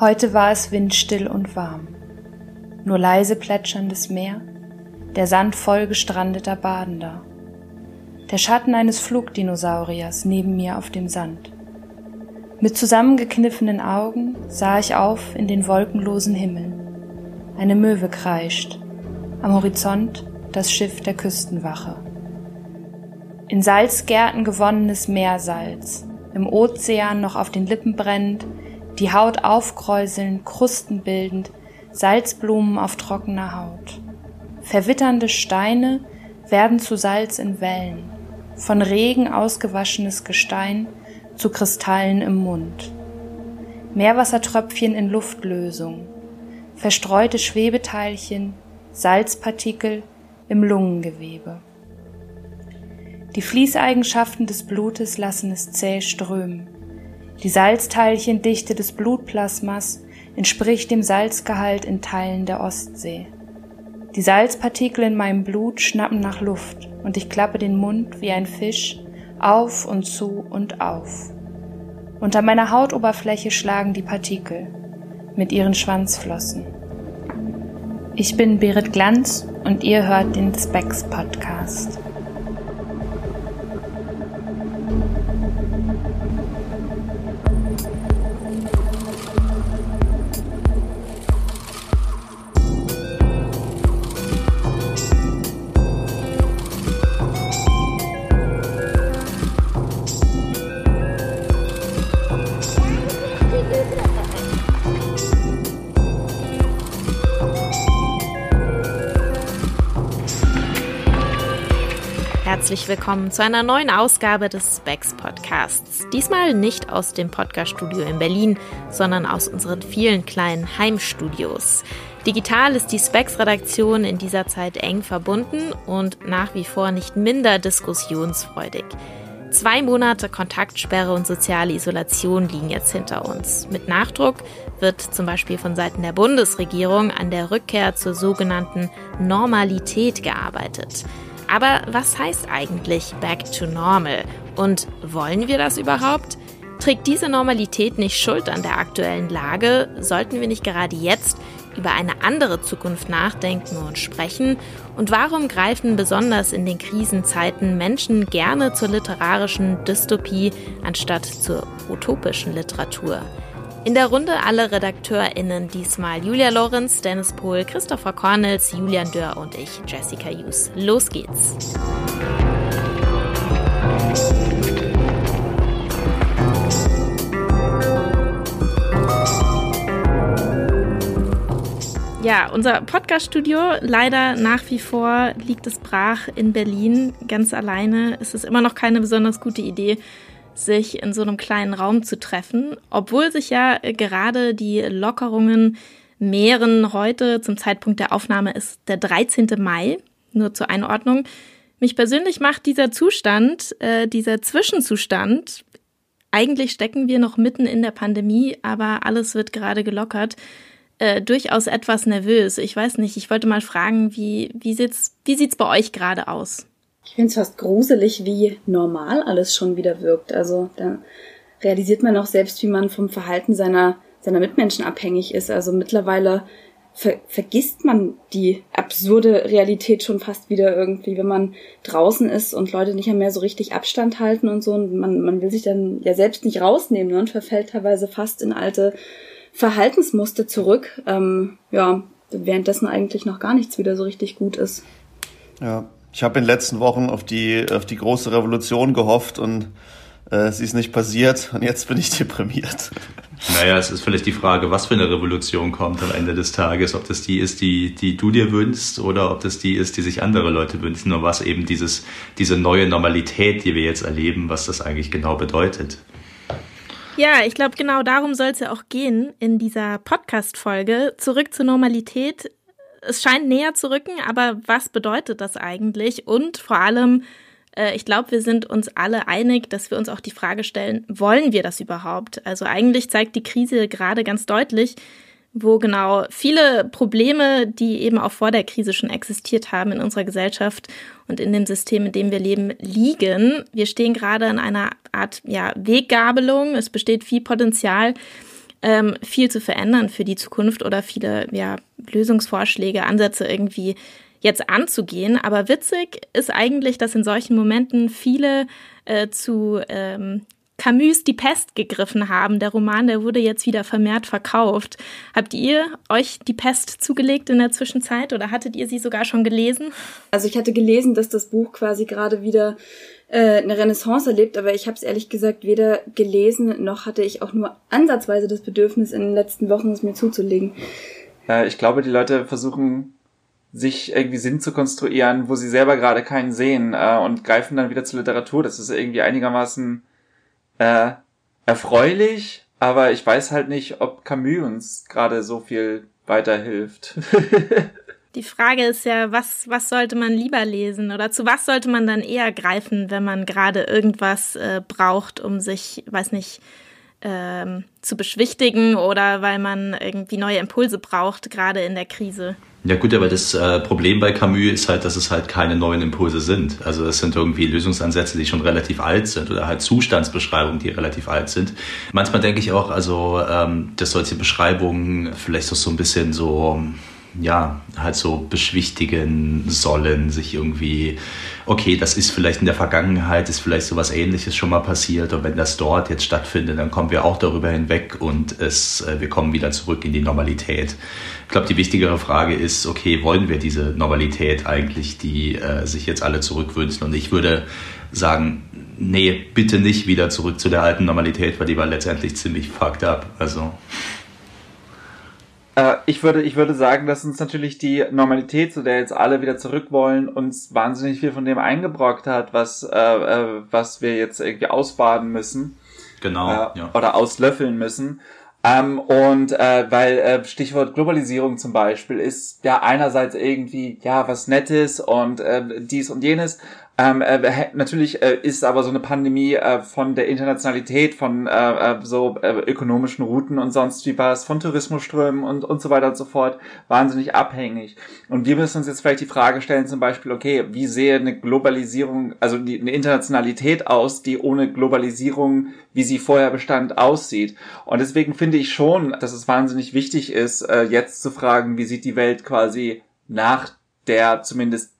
Heute war es windstill und warm. Nur leise plätscherndes Meer, der Sand voll gestrandeter Badender. Der Schatten eines Flugdinosauriers neben mir auf dem Sand. Mit zusammengekniffenen Augen sah ich auf in den wolkenlosen Himmel. Eine Möwe kreischt. Am Horizont das Schiff der Küstenwache. In Salzgärten gewonnenes Meersalz, im Ozean noch auf den Lippen brennend, die Haut aufkräuselnd, Krusten bildend, Salzblumen auf trockener Haut. Verwitternde Steine werden zu Salz in Wellen, von Regen ausgewaschenes Gestein zu Kristallen im Mund. Meerwassertröpfchen in Luftlösung, verstreute Schwebeteilchen, Salzpartikel im Lungengewebe. Die Fließeigenschaften des Blutes lassen es zäh strömen. Die Salzteilchendichte des Blutplasmas entspricht dem Salzgehalt in Teilen der Ostsee. Die Salzpartikel in meinem Blut schnappen nach Luft und ich klappe den Mund wie ein Fisch auf und zu und auf. Unter meiner Hautoberfläche schlagen die Partikel mit ihren Schwanzflossen. Ich bin Berit Glanz und ihr hört den Specs Podcast. Herzlich willkommen zu einer neuen Ausgabe des Specs Podcasts. Diesmal nicht aus dem Podcaststudio in Berlin, sondern aus unseren vielen kleinen Heimstudios. Digital ist die Specs-Redaktion in dieser Zeit eng verbunden und nach wie vor nicht minder diskussionsfreudig. Zwei Monate Kontaktsperre und soziale Isolation liegen jetzt hinter uns. Mit Nachdruck wird zum Beispiel von Seiten der Bundesregierung an der Rückkehr zur sogenannten Normalität gearbeitet. Aber was heißt eigentlich Back to Normal? Und wollen wir das überhaupt? Trägt diese Normalität nicht Schuld an der aktuellen Lage? Sollten wir nicht gerade jetzt über eine andere Zukunft nachdenken und sprechen? Und warum greifen besonders in den Krisenzeiten Menschen gerne zur literarischen Dystopie anstatt zur utopischen Literatur? In der Runde alle RedakteurInnen diesmal Julia Lorenz, Dennis Pohl, Christopher Cornels, Julian Dörr und ich, Jessica Hughes. Los geht's! Ja, unser Podcast-Studio leider nach wie vor liegt es brach in Berlin ganz alleine. Es ist immer noch keine besonders gute Idee, sich in so einem kleinen Raum zu treffen, obwohl sich ja äh, gerade die Lockerungen mehren. Heute zum Zeitpunkt der Aufnahme ist der 13. Mai, nur zur Einordnung. Mich persönlich macht dieser Zustand, äh, dieser Zwischenzustand, eigentlich stecken wir noch mitten in der Pandemie, aber alles wird gerade gelockert, äh, durchaus etwas nervös. Ich weiß nicht, ich wollte mal fragen, wie, wie sieht's, wie sieht's bei euch gerade aus? Ich finde es fast gruselig, wie normal alles schon wieder wirkt. Also da realisiert man auch selbst, wie man vom Verhalten seiner, seiner Mitmenschen abhängig ist. Also mittlerweile ver vergisst man die absurde Realität schon fast wieder irgendwie, wenn man draußen ist und Leute nicht mehr so richtig Abstand halten und so. Und man, man will sich dann ja selbst nicht rausnehmen ne, und verfällt teilweise fast in alte Verhaltensmuster zurück. Ähm, ja, währenddessen eigentlich noch gar nichts wieder so richtig gut ist. Ja, ich habe in den letzten Wochen auf die, auf die große Revolution gehofft und äh, sie ist nicht passiert und jetzt bin ich deprimiert. Naja, es ist vielleicht die Frage, was für eine Revolution kommt am Ende des Tages. Ob das die ist, die, die du dir wünschst oder ob das die ist, die sich andere Leute wünschen und was eben dieses, diese neue Normalität, die wir jetzt erleben, was das eigentlich genau bedeutet. Ja, ich glaube, genau darum soll es ja auch gehen in dieser Podcast-Folge. Zurück zur Normalität es scheint näher zu rücken, aber was bedeutet das eigentlich? Und vor allem, äh, ich glaube, wir sind uns alle einig, dass wir uns auch die Frage stellen, wollen wir das überhaupt? Also eigentlich zeigt die Krise gerade ganz deutlich, wo genau viele Probleme, die eben auch vor der Krise schon existiert haben in unserer Gesellschaft und in dem System, in dem wir leben, liegen. Wir stehen gerade in einer Art ja, Weggabelung. Es besteht viel Potenzial ähm, viel zu verändern für die Zukunft oder viele ja, Lösungsvorschläge, Ansätze irgendwie jetzt anzugehen. Aber witzig ist eigentlich, dass in solchen Momenten viele äh, zu ähm, Camus Die Pest gegriffen haben. Der Roman, der wurde jetzt wieder vermehrt verkauft. Habt ihr euch Die Pest zugelegt in der Zwischenzeit oder hattet ihr sie sogar schon gelesen? Also ich hatte gelesen, dass das Buch quasi gerade wieder äh, eine Renaissance erlebt, aber ich habe es ehrlich gesagt weder gelesen noch hatte ich auch nur ansatzweise das Bedürfnis in den letzten Wochen es mir zuzulegen. Äh, ich glaube, die Leute versuchen sich irgendwie Sinn zu konstruieren, wo sie selber gerade keinen sehen äh, und greifen dann wieder zur Literatur. Das ist irgendwie einigermaßen äh, erfreulich, aber ich weiß halt nicht, ob Camus uns gerade so viel weiterhilft. Die Frage ist ja, was, was sollte man lieber lesen oder zu was sollte man dann eher greifen, wenn man gerade irgendwas äh, braucht, um sich, weiß nicht, ähm, zu beschwichtigen oder weil man irgendwie neue Impulse braucht, gerade in der Krise. Ja gut, aber das äh, Problem bei Camus ist halt, dass es halt keine neuen Impulse sind. Also es sind irgendwie Lösungsansätze, die schon relativ alt sind oder halt Zustandsbeschreibungen, die relativ alt sind. Manchmal denke ich auch, also ähm, dass solche Beschreibungen vielleicht auch so ein bisschen so ja, halt so beschwichtigen sollen, sich irgendwie, okay, das ist vielleicht in der Vergangenheit, ist vielleicht sowas ähnliches schon mal passiert und wenn das dort jetzt stattfindet, dann kommen wir auch darüber hinweg und es, äh, wir kommen wieder zurück in die Normalität. Ich glaube, die wichtigere Frage ist, okay, wollen wir diese Normalität eigentlich, die äh, sich jetzt alle zurückwünschen? Und ich würde sagen, nee, bitte nicht wieder zurück zu der alten Normalität, weil die war letztendlich ziemlich fucked up. Also. Äh, ich, würde, ich würde sagen, dass uns natürlich die Normalität, zu der jetzt alle wieder zurück wollen, uns wahnsinnig viel von dem eingebrockt hat, was, äh, äh, was wir jetzt irgendwie ausbaden müssen. Genau. Äh, ja. Oder auslöffeln müssen. Ähm, und äh, weil äh, Stichwort Globalisierung zum Beispiel ist ja einerseits irgendwie ja was Nettes und äh, dies und jenes, ähm, äh, natürlich äh, ist aber so eine Pandemie äh, von der Internationalität, von äh, äh, so äh, ökonomischen Routen und sonst wie was, von Tourismusströmen und, und so weiter und so fort, wahnsinnig abhängig. Und wir müssen uns jetzt vielleicht die Frage stellen, zum Beispiel, okay, wie sehe eine Globalisierung, also die, eine Internationalität aus, die ohne Globalisierung, wie sie vorher bestand, aussieht. Und deswegen finde ich schon, dass es wahnsinnig wichtig ist, jetzt zu fragen, wie sieht die Welt quasi nach der zumindest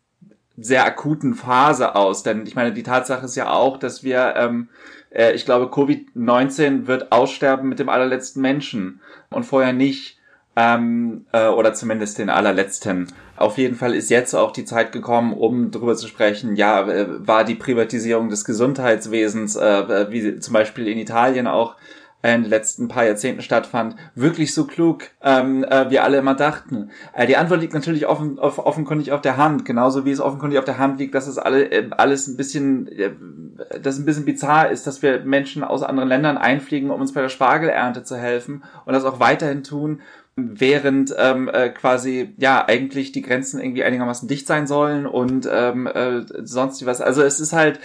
sehr akuten Phase aus. Denn ich meine, die Tatsache ist ja auch, dass wir, ähm, äh, ich glaube, Covid-19 wird aussterben mit dem allerletzten Menschen und vorher nicht. Ähm, äh, oder zumindest den allerletzten. Auf jeden Fall ist jetzt auch die Zeit gekommen, um darüber zu sprechen, ja, äh, war die Privatisierung des Gesundheitswesens, äh, wie zum Beispiel in Italien auch in den letzten paar Jahrzehnten stattfand, wirklich so klug, ähm, äh, wie alle immer dachten? Äh, die Antwort liegt natürlich offen, off, offenkundig auf der Hand, genauso wie es offenkundig auf der Hand liegt, dass es alle, äh, alles ein bisschen, äh, das ein bisschen bizarr ist, dass wir Menschen aus anderen Ländern einfliegen, um uns bei der Spargelernte zu helfen und das auch weiterhin tun, während ähm, äh, quasi ja eigentlich die Grenzen irgendwie einigermaßen dicht sein sollen und ähm, äh, sonst was. Also es ist halt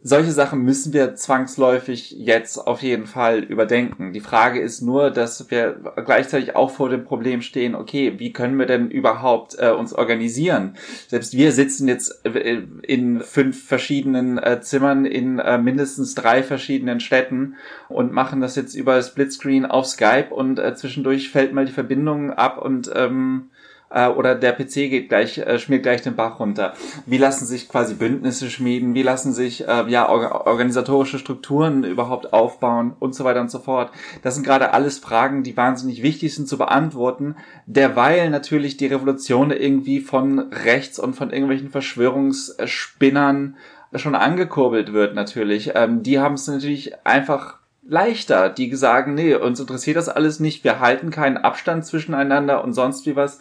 solche Sachen müssen wir zwangsläufig jetzt auf jeden Fall überdenken. Die Frage ist nur, dass wir gleichzeitig auch vor dem Problem stehen, okay, wie können wir denn überhaupt äh, uns organisieren? Selbst wir sitzen jetzt äh, in fünf verschiedenen äh, Zimmern in äh, mindestens drei verschiedenen Städten und machen das jetzt über Splitscreen auf Skype und äh, zwischendurch fällt mal die Verbindung ab und ähm, äh, oder der PC geht gleich, äh, schmiert gleich den Bach runter. Wie lassen sich quasi Bündnisse schmieden? Wie lassen sich äh, ja or organisatorische Strukturen überhaupt aufbauen und so weiter und so fort? Das sind gerade alles Fragen, die wahnsinnig wichtig sind zu beantworten, derweil natürlich die Revolution irgendwie von rechts und von irgendwelchen Verschwörungsspinnern schon angekurbelt wird natürlich. Ähm, die haben es natürlich einfach leichter, die sagen, nee, uns interessiert das alles nicht, wir halten keinen Abstand zwischeneinander und sonst wie was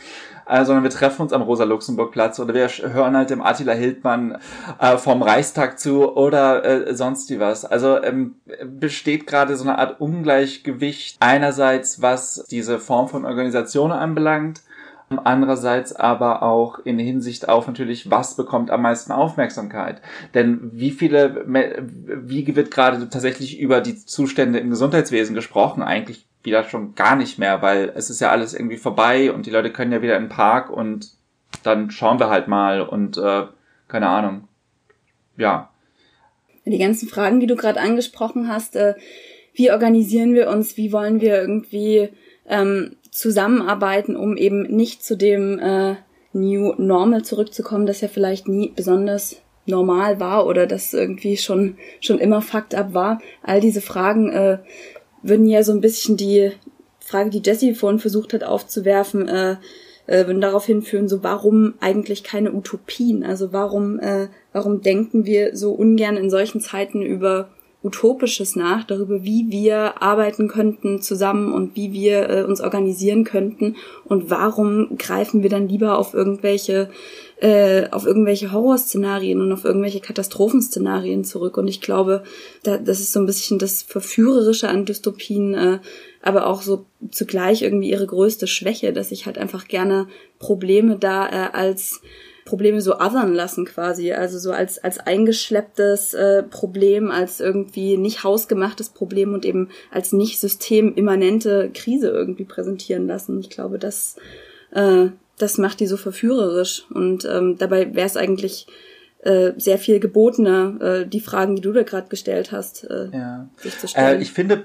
äh, sondern wir treffen uns am Rosa-Luxemburg-Platz oder wir hören halt dem Attila Hildmann äh, vom Reichstag zu oder äh, sonst wie was. Also ähm, besteht gerade so eine Art Ungleichgewicht einerseits, was diese Form von Organisation anbelangt, andererseits aber auch in Hinsicht auf natürlich, was bekommt am meisten Aufmerksamkeit. Denn wie viele, wie wird gerade tatsächlich über die Zustände im Gesundheitswesen gesprochen? Eigentlich wieder schon gar nicht mehr, weil es ist ja alles irgendwie vorbei und die Leute können ja wieder in den Park und dann schauen wir halt mal und äh, keine Ahnung. Ja. Die ganzen Fragen, die du gerade angesprochen hast, äh, wie organisieren wir uns, wie wollen wir irgendwie ähm, zusammenarbeiten, um eben nicht zu dem äh, New Normal zurückzukommen, das ja vielleicht nie besonders normal war oder das irgendwie schon schon immer Fakt ab war. All diese Fragen äh, würden ja so ein bisschen die Frage, die Jessie vorhin versucht hat aufzuwerfen, äh, äh, würden darauf hinführen, so warum eigentlich keine Utopien? Also warum äh, warum denken wir so ungern in solchen Zeiten über Utopisches nach, darüber, wie wir arbeiten könnten zusammen und wie wir äh, uns organisieren könnten und warum greifen wir dann lieber auf irgendwelche äh, auf irgendwelche Horrorszenarien und auf irgendwelche Katastrophenszenarien zurück. Und ich glaube, da, das ist so ein bisschen das Verführerische an Dystopien, äh, aber auch so zugleich irgendwie ihre größte Schwäche, dass ich halt einfach gerne Probleme da äh, als Probleme so othern lassen quasi, also so als als eingeschlepptes äh, Problem, als irgendwie nicht hausgemachtes Problem und eben als nicht systemimmanente Krise irgendwie präsentieren lassen. Ich glaube, das äh, das macht die so verführerisch und ähm, dabei wäre es eigentlich äh, sehr viel gebotener, äh, die Fragen, die du da gerade gestellt hast, äh, ja. sich zu stellen. Äh, ich finde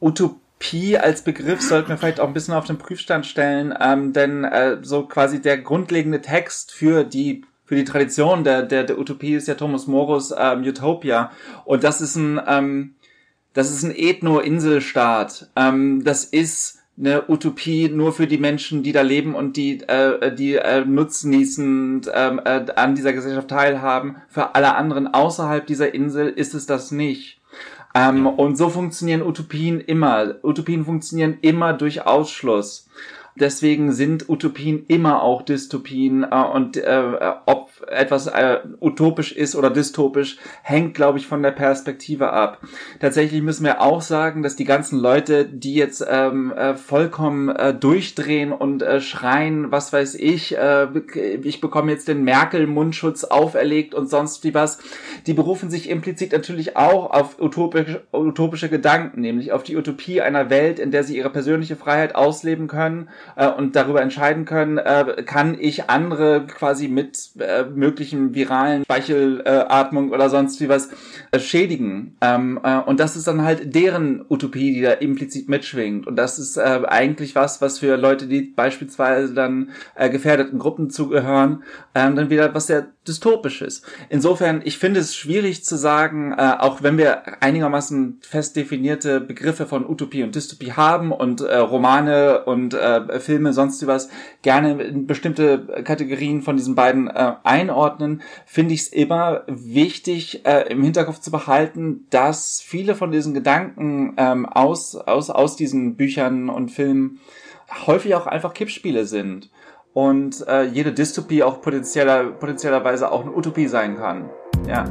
Utopie Pi als Begriff sollten wir vielleicht auch ein bisschen auf den Prüfstand stellen, ähm, denn äh, so quasi der grundlegende Text für die für die Tradition der, der, der Utopie ist ja Thomas Morus ähm, Utopia und das ist ein ähm, das ist ein Ethno-Inselstaat. Ähm, das ist eine Utopie nur für die Menschen, die da leben und die äh, die äh, nutznießend ähm, äh, an dieser Gesellschaft teilhaben. Für alle anderen außerhalb dieser Insel ist es das nicht. Ähm, und so funktionieren Utopien immer. Utopien funktionieren immer durch Ausschluss. Deswegen sind Utopien immer auch Dystopien äh, und äh, ob etwas äh, utopisch ist oder dystopisch, hängt, glaube ich, von der Perspektive ab. Tatsächlich müssen wir auch sagen, dass die ganzen Leute, die jetzt ähm, äh, vollkommen äh, durchdrehen und äh, schreien, was weiß ich, äh, ich bekomme jetzt den Merkel-Mundschutz auferlegt und sonst wie was, die berufen sich implizit natürlich auch auf utopische, utopische Gedanken, nämlich auf die Utopie einer Welt, in der sie ihre persönliche Freiheit ausleben können äh, und darüber entscheiden können, äh, kann ich andere quasi mit äh, möglichen viralen Speichelatmung oder sonst wie was äh, schädigen. Ähm, äh, und das ist dann halt deren Utopie, die da implizit mitschwingt. Und das ist äh, eigentlich was, was für Leute, die beispielsweise dann äh, gefährdeten Gruppen zugehören, äh, dann wieder was sehr dystopisches. Insofern, ich finde es schwierig zu sagen, äh, auch wenn wir einigermaßen fest definierte Begriffe von Utopie und Dystopie haben und äh, Romane und äh, Filme, sonst was gerne in bestimmte Kategorien von diesen beiden äh, einordnen, finde ich es immer wichtig, äh, im Hinterkopf zu behalten, dass viele von diesen Gedanken ähm, aus, aus, aus diesen Büchern und Filmen häufig auch einfach Kippspiele sind und äh, jede Dystopie auch potenzieller, potenziellerweise auch eine Utopie sein kann. Ja.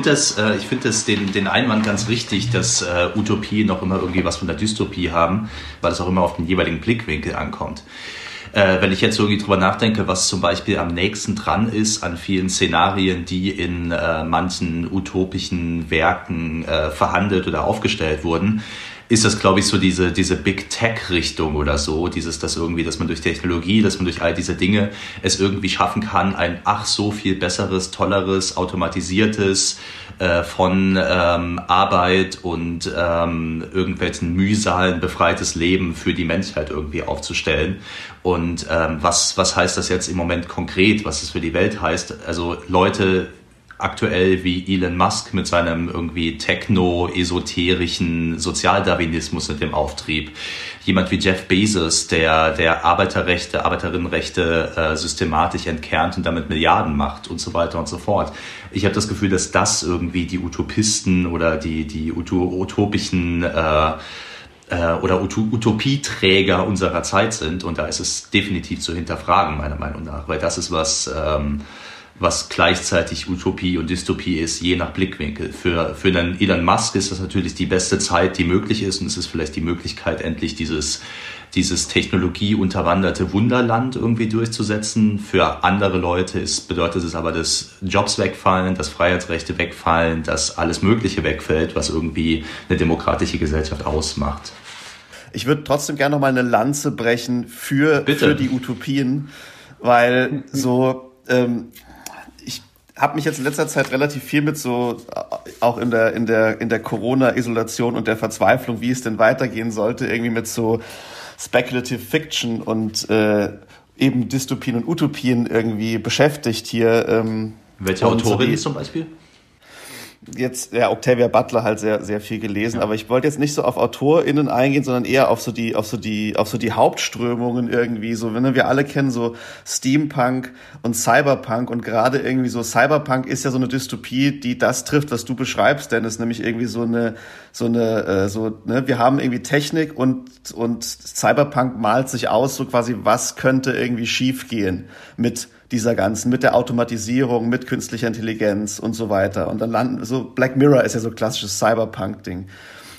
Finde das, äh, ich finde das den, den Einwand ganz richtig, dass äh, Utopie noch immer irgendwie was von der Dystopie haben, weil es auch immer auf den jeweiligen Blickwinkel ankommt. Äh, wenn ich jetzt irgendwie drüber nachdenke, was zum Beispiel am nächsten dran ist an vielen Szenarien, die in äh, manchen utopischen Werken äh, verhandelt oder aufgestellt wurden, ist das, glaube ich, so diese, diese Big Tech-Richtung oder so, dieses, dass irgendwie, dass man durch Technologie, dass man durch all diese Dinge es irgendwie schaffen kann, ein ach so viel besseres, tolleres, automatisiertes, äh, von ähm, Arbeit und ähm, irgendwelchen Mühsalen befreites Leben für die Menschheit irgendwie aufzustellen. Und ähm, was, was heißt das jetzt im Moment konkret, was es für die Welt heißt? Also Leute aktuell wie Elon Musk mit seinem irgendwie techno-esoterischen Sozialdarwinismus mit dem Auftrieb. Jemand wie Jeff Bezos, der, der Arbeiterrechte, Arbeiterinnenrechte äh, systematisch entkernt und damit Milliarden macht und so weiter und so fort. Ich habe das Gefühl, dass das irgendwie die Utopisten oder die, die utopischen äh, äh, oder Utopieträger unserer Zeit sind. Und da ist es definitiv zu hinterfragen, meiner Meinung nach, weil das ist was, ähm, was gleichzeitig Utopie und Dystopie ist, je nach Blickwinkel. Für, für einen Elon Musk ist das natürlich die beste Zeit, die möglich ist. Und es ist vielleicht die Möglichkeit, endlich dieses, dieses technologieunterwanderte Wunderland irgendwie durchzusetzen. Für andere Leute ist, bedeutet es aber, dass Jobs wegfallen, dass Freiheitsrechte wegfallen, dass alles Mögliche wegfällt, was irgendwie eine demokratische Gesellschaft ausmacht. Ich würde trotzdem gerne noch mal eine Lanze brechen für, für die Utopien, weil so ähm, habe mich jetzt in letzter Zeit relativ viel mit so auch in der in der in der Corona-Isolation und der Verzweiflung, wie es denn weitergehen sollte, irgendwie mit so Speculative Fiction und äh, eben Dystopien und Utopien irgendwie beschäftigt hier. Ähm, Welche Autorin so zum Beispiel? Jetzt ja Octavia Butler halt sehr sehr viel gelesen, ja. aber ich wollte jetzt nicht so auf AutorInnen eingehen, sondern eher auf so die auf so die auf so die Hauptströmungen irgendwie so, wenn wir alle kennen so Steampunk und Cyberpunk und gerade irgendwie so Cyberpunk ist ja so eine Dystopie, die das trifft, was du beschreibst, denn es nämlich irgendwie so eine so eine äh, so ne, wir haben irgendwie Technik und und Cyberpunk malt sich aus so quasi was könnte irgendwie schiefgehen mit dieser ganzen, mit der Automatisierung, mit künstlicher Intelligenz und so weiter. Und dann landen, so Black Mirror ist ja so klassisches Cyberpunk-Ding.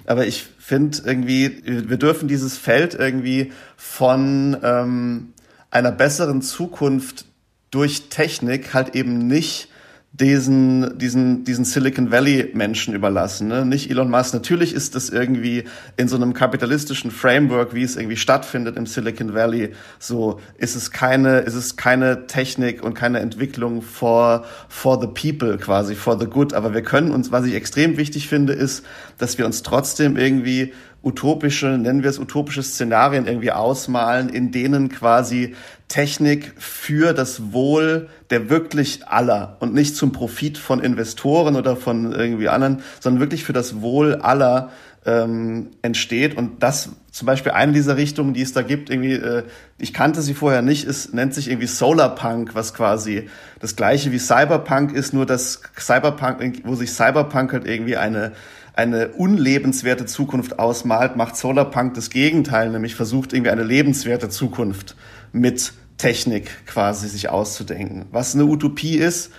Aber ich finde irgendwie, wir dürfen dieses Feld irgendwie von ähm, einer besseren Zukunft durch Technik halt eben nicht diesen, diesen, diesen Silicon Valley Menschen überlassen, ne? nicht Elon Musk. Natürlich ist das irgendwie in so einem kapitalistischen Framework, wie es irgendwie stattfindet im Silicon Valley, so ist es keine, ist es keine Technik und keine Entwicklung for, for the people quasi, for the good. Aber wir können uns, was ich extrem wichtig finde, ist, dass wir uns trotzdem irgendwie utopische, nennen wir es utopische Szenarien irgendwie ausmalen, in denen quasi Technik für das Wohl der wirklich aller und nicht zum Profit von Investoren oder von irgendwie anderen, sondern wirklich für das Wohl aller ähm, entsteht. Und das zum Beispiel eine dieser Richtungen, die es da gibt, irgendwie, äh, ich kannte sie vorher nicht, ist, nennt sich irgendwie Solarpunk, was quasi das gleiche wie Cyberpunk ist, nur dass Cyberpunk, wo sich Cyberpunk halt irgendwie eine eine unlebenswerte Zukunft ausmalt, macht Solarpunk das Gegenteil, nämlich versucht irgendwie eine lebenswerte Zukunft mit Technik quasi sich auszudenken. Was eine Utopie ist,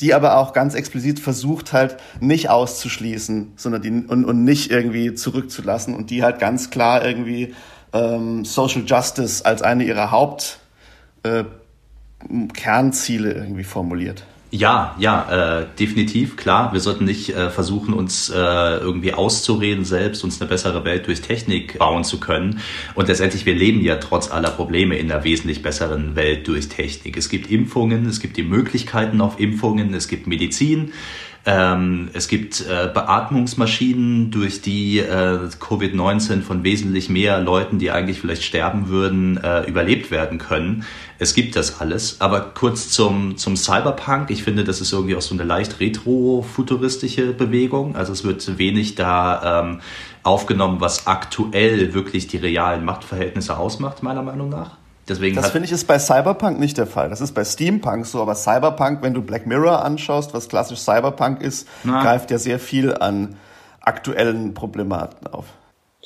die aber auch ganz explizit versucht halt nicht auszuschließen, sondern die und, und nicht irgendwie zurückzulassen und die halt ganz klar irgendwie ähm, Social Justice als eine ihrer Haupt äh, Kernziele irgendwie formuliert. Ja, ja, äh, definitiv, klar. Wir sollten nicht äh, versuchen, uns äh, irgendwie auszureden, selbst uns eine bessere Welt durch Technik bauen zu können. Und letztendlich, wir leben ja trotz aller Probleme in einer wesentlich besseren Welt durch Technik. Es gibt Impfungen, es gibt die Möglichkeiten auf Impfungen, es gibt Medizin. Ähm, es gibt äh, Beatmungsmaschinen, durch die äh, Covid-19 von wesentlich mehr Leuten, die eigentlich vielleicht sterben würden, äh, überlebt werden können. Es gibt das alles. Aber kurz zum, zum Cyberpunk. Ich finde, das ist irgendwie auch so eine leicht retro-futuristische Bewegung. Also es wird wenig da ähm, aufgenommen, was aktuell wirklich die realen Machtverhältnisse ausmacht, meiner Meinung nach. Deswegen das finde ich ist bei Cyberpunk nicht der Fall. Das ist bei Steampunk so, aber Cyberpunk, wenn du Black Mirror anschaust, was klassisch Cyberpunk ist, Na. greift ja sehr viel an aktuellen Problematen auf.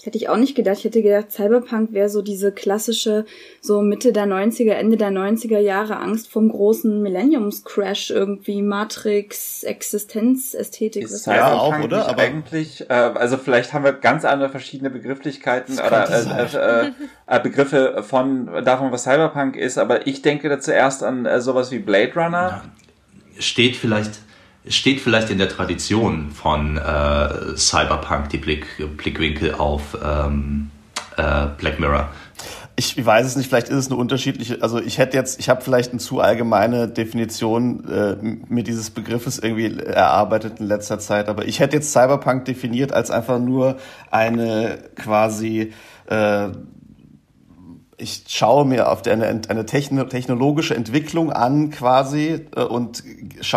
Das hätte ich auch nicht gedacht. Ich hätte gedacht, Cyberpunk wäre so diese klassische, so Mitte der 90er, Ende der 90er Jahre Angst vom großen Millenniums-Crash irgendwie, Matrix, Existenzästhetik. Ist ja auch, oder? Aber eigentlich, äh, also vielleicht haben wir ganz andere verschiedene Begrifflichkeiten oder äh, äh, äh, Begriffe von davon, was Cyberpunk ist, aber ich denke da zuerst an äh, sowas wie Blade Runner. Ja, steht vielleicht steht vielleicht in der Tradition von äh, Cyberpunk die Blick, Blickwinkel auf ähm, äh, Black Mirror. Ich weiß es nicht, vielleicht ist es eine unterschiedliche, also ich hätte jetzt, ich habe vielleicht eine zu allgemeine Definition äh, mir dieses Begriffes irgendwie erarbeitet in letzter Zeit, aber ich hätte jetzt Cyberpunk definiert als einfach nur eine quasi äh, ich schaue mir auf eine, eine technologische Entwicklung an quasi äh, und,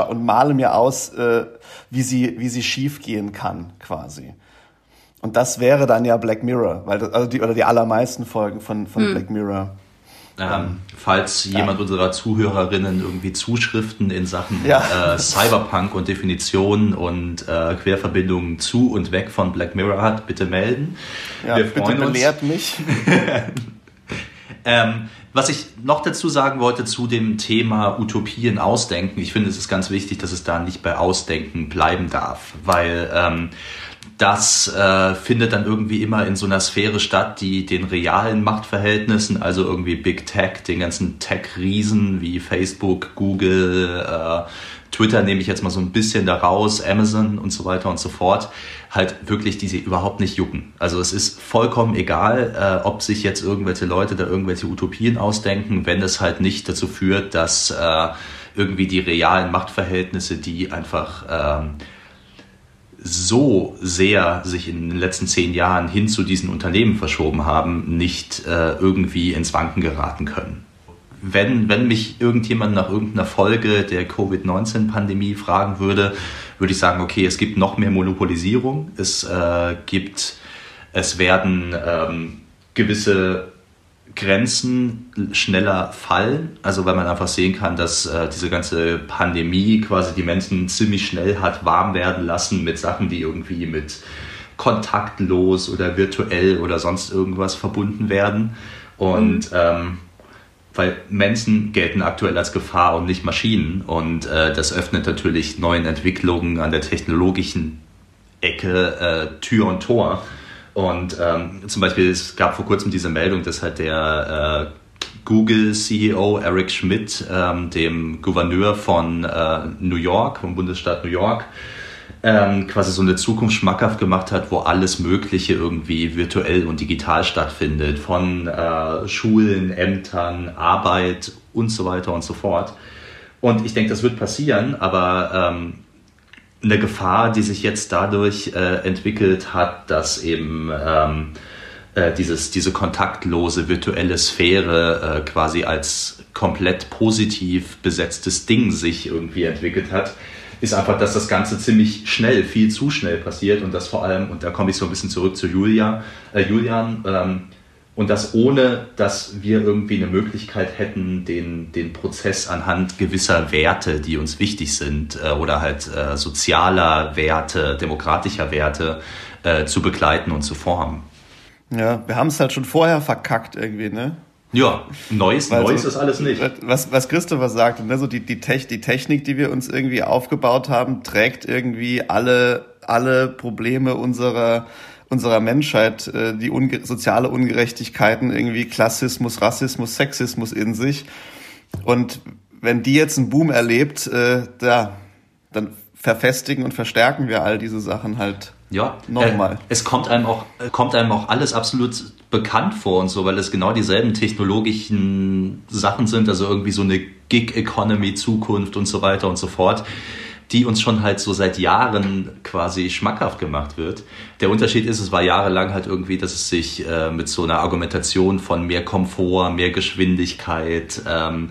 und male mir aus, äh, wie sie, wie sie schief gehen kann quasi. Und das wäre dann ja Black Mirror, weil das, also die, oder die allermeisten Folgen von, von hm. Black Mirror. Ähm, falls ja. jemand unserer Zuhörerinnen irgendwie Zuschriften in Sachen ja. äh, Cyberpunk und Definitionen und äh, Querverbindungen zu und weg von Black Mirror hat, bitte melden. Ja, Wir bitte belehrt uns. mich. ähm, was ich noch dazu sagen wollte zu dem Thema Utopien ausdenken, ich finde es ist ganz wichtig, dass es da nicht bei Ausdenken bleiben darf, weil ähm, das äh, findet dann irgendwie immer in so einer Sphäre statt, die den realen Machtverhältnissen, also irgendwie Big Tech, den ganzen Tech-Riesen wie Facebook, Google, äh, Twitter nehme ich jetzt mal so ein bisschen da raus, Amazon und so weiter und so fort, halt wirklich die sie überhaupt nicht jucken. Also es ist vollkommen egal, äh, ob sich jetzt irgendwelche Leute da irgendwelche Utopien ausdenken, wenn es halt nicht dazu führt, dass äh, irgendwie die realen Machtverhältnisse, die einfach ähm, so sehr sich in den letzten zehn Jahren hin zu diesen Unternehmen verschoben haben, nicht äh, irgendwie ins Wanken geraten können. Wenn, wenn mich irgendjemand nach irgendeiner Folge der Covid-19-Pandemie fragen würde, würde ich sagen, okay, es gibt noch mehr Monopolisierung, es äh, gibt, es werden ähm, gewisse Grenzen schneller fallen. Also weil man einfach sehen kann, dass äh, diese ganze Pandemie quasi die Menschen ziemlich schnell hat warm werden lassen mit Sachen, die irgendwie mit kontaktlos oder virtuell oder sonst irgendwas verbunden werden. Und mhm. ähm, weil Menschen gelten aktuell als Gefahr und nicht Maschinen. Und äh, das öffnet natürlich neuen Entwicklungen an der technologischen Ecke äh, Tür und Tor. Und ähm, zum Beispiel, es gab vor kurzem diese Meldung, dass halt der äh, Google-CEO Eric Schmidt ähm, dem Gouverneur von äh, New York, vom Bundesstaat New York, ähm, quasi so eine Zukunft schmackhaft gemacht hat, wo alles Mögliche irgendwie virtuell und digital stattfindet, von äh, Schulen, Ämtern, Arbeit und so weiter und so fort. Und ich denke, das wird passieren, aber ähm, eine Gefahr, die sich jetzt dadurch äh, entwickelt hat, dass eben ähm, äh, dieses, diese kontaktlose virtuelle Sphäre äh, quasi als komplett positiv besetztes Ding sich irgendwie entwickelt hat, ist einfach, dass das Ganze ziemlich schnell, viel zu schnell passiert und das vor allem, und da komme ich so ein bisschen zurück zu Julia, äh, Julian, ähm, und das ohne, dass wir irgendwie eine Möglichkeit hätten, den, den Prozess anhand gewisser Werte, die uns wichtig sind, äh, oder halt äh, sozialer Werte, demokratischer Werte äh, zu begleiten und zu formen. Ja, wir haben es halt schon vorher verkackt irgendwie, ne? Ja, Neues, also, Neues ist alles nicht. Was, was Christopher sagte, ne, so die, die, Tech, die Technik, die wir uns irgendwie aufgebaut haben, trägt irgendwie alle, alle Probleme unserer unserer Menschheit äh, die unge soziale Ungerechtigkeiten, irgendwie Klassismus, Rassismus, Sexismus in sich. Und wenn die jetzt einen Boom erlebt, äh, da, dann verfestigen und verstärken wir all diese Sachen halt ja, nochmal. Äh, es kommt einem auch kommt einem auch alles absolut bekannt vor und so, weil es genau dieselben technologischen Sachen sind, also irgendwie so eine Gig Economy Zukunft und so weiter und so fort die uns schon halt so seit Jahren quasi schmackhaft gemacht wird. Der Unterschied ist, es war jahrelang halt irgendwie, dass es sich äh, mit so einer Argumentation von mehr Komfort, mehr Geschwindigkeit, ähm,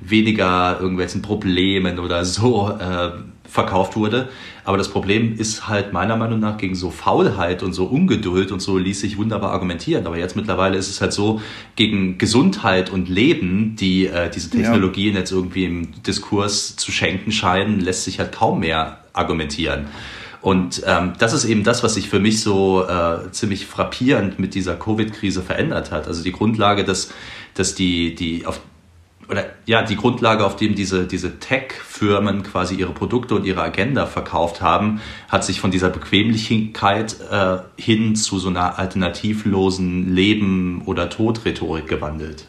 weniger irgendwelchen Problemen oder so äh, verkauft wurde. Aber das Problem ist halt meiner Meinung nach gegen so Faulheit und so Ungeduld und so ließ sich wunderbar argumentieren. Aber jetzt mittlerweile ist es halt so, gegen Gesundheit und Leben, die äh, diese Technologien ja. jetzt irgendwie im Diskurs zu schenken scheinen, lässt sich halt kaum mehr argumentieren. Und ähm, das ist eben das, was sich für mich so äh, ziemlich frappierend mit dieser Covid-Krise verändert hat. Also die Grundlage, dass, dass die, die auf oder ja, die Grundlage, auf dem diese, diese Tech-Firmen quasi ihre Produkte und ihre Agenda verkauft haben, hat sich von dieser Bequemlichkeit äh, hin zu so einer alternativlosen Leben- oder Tod-Rhetorik gewandelt.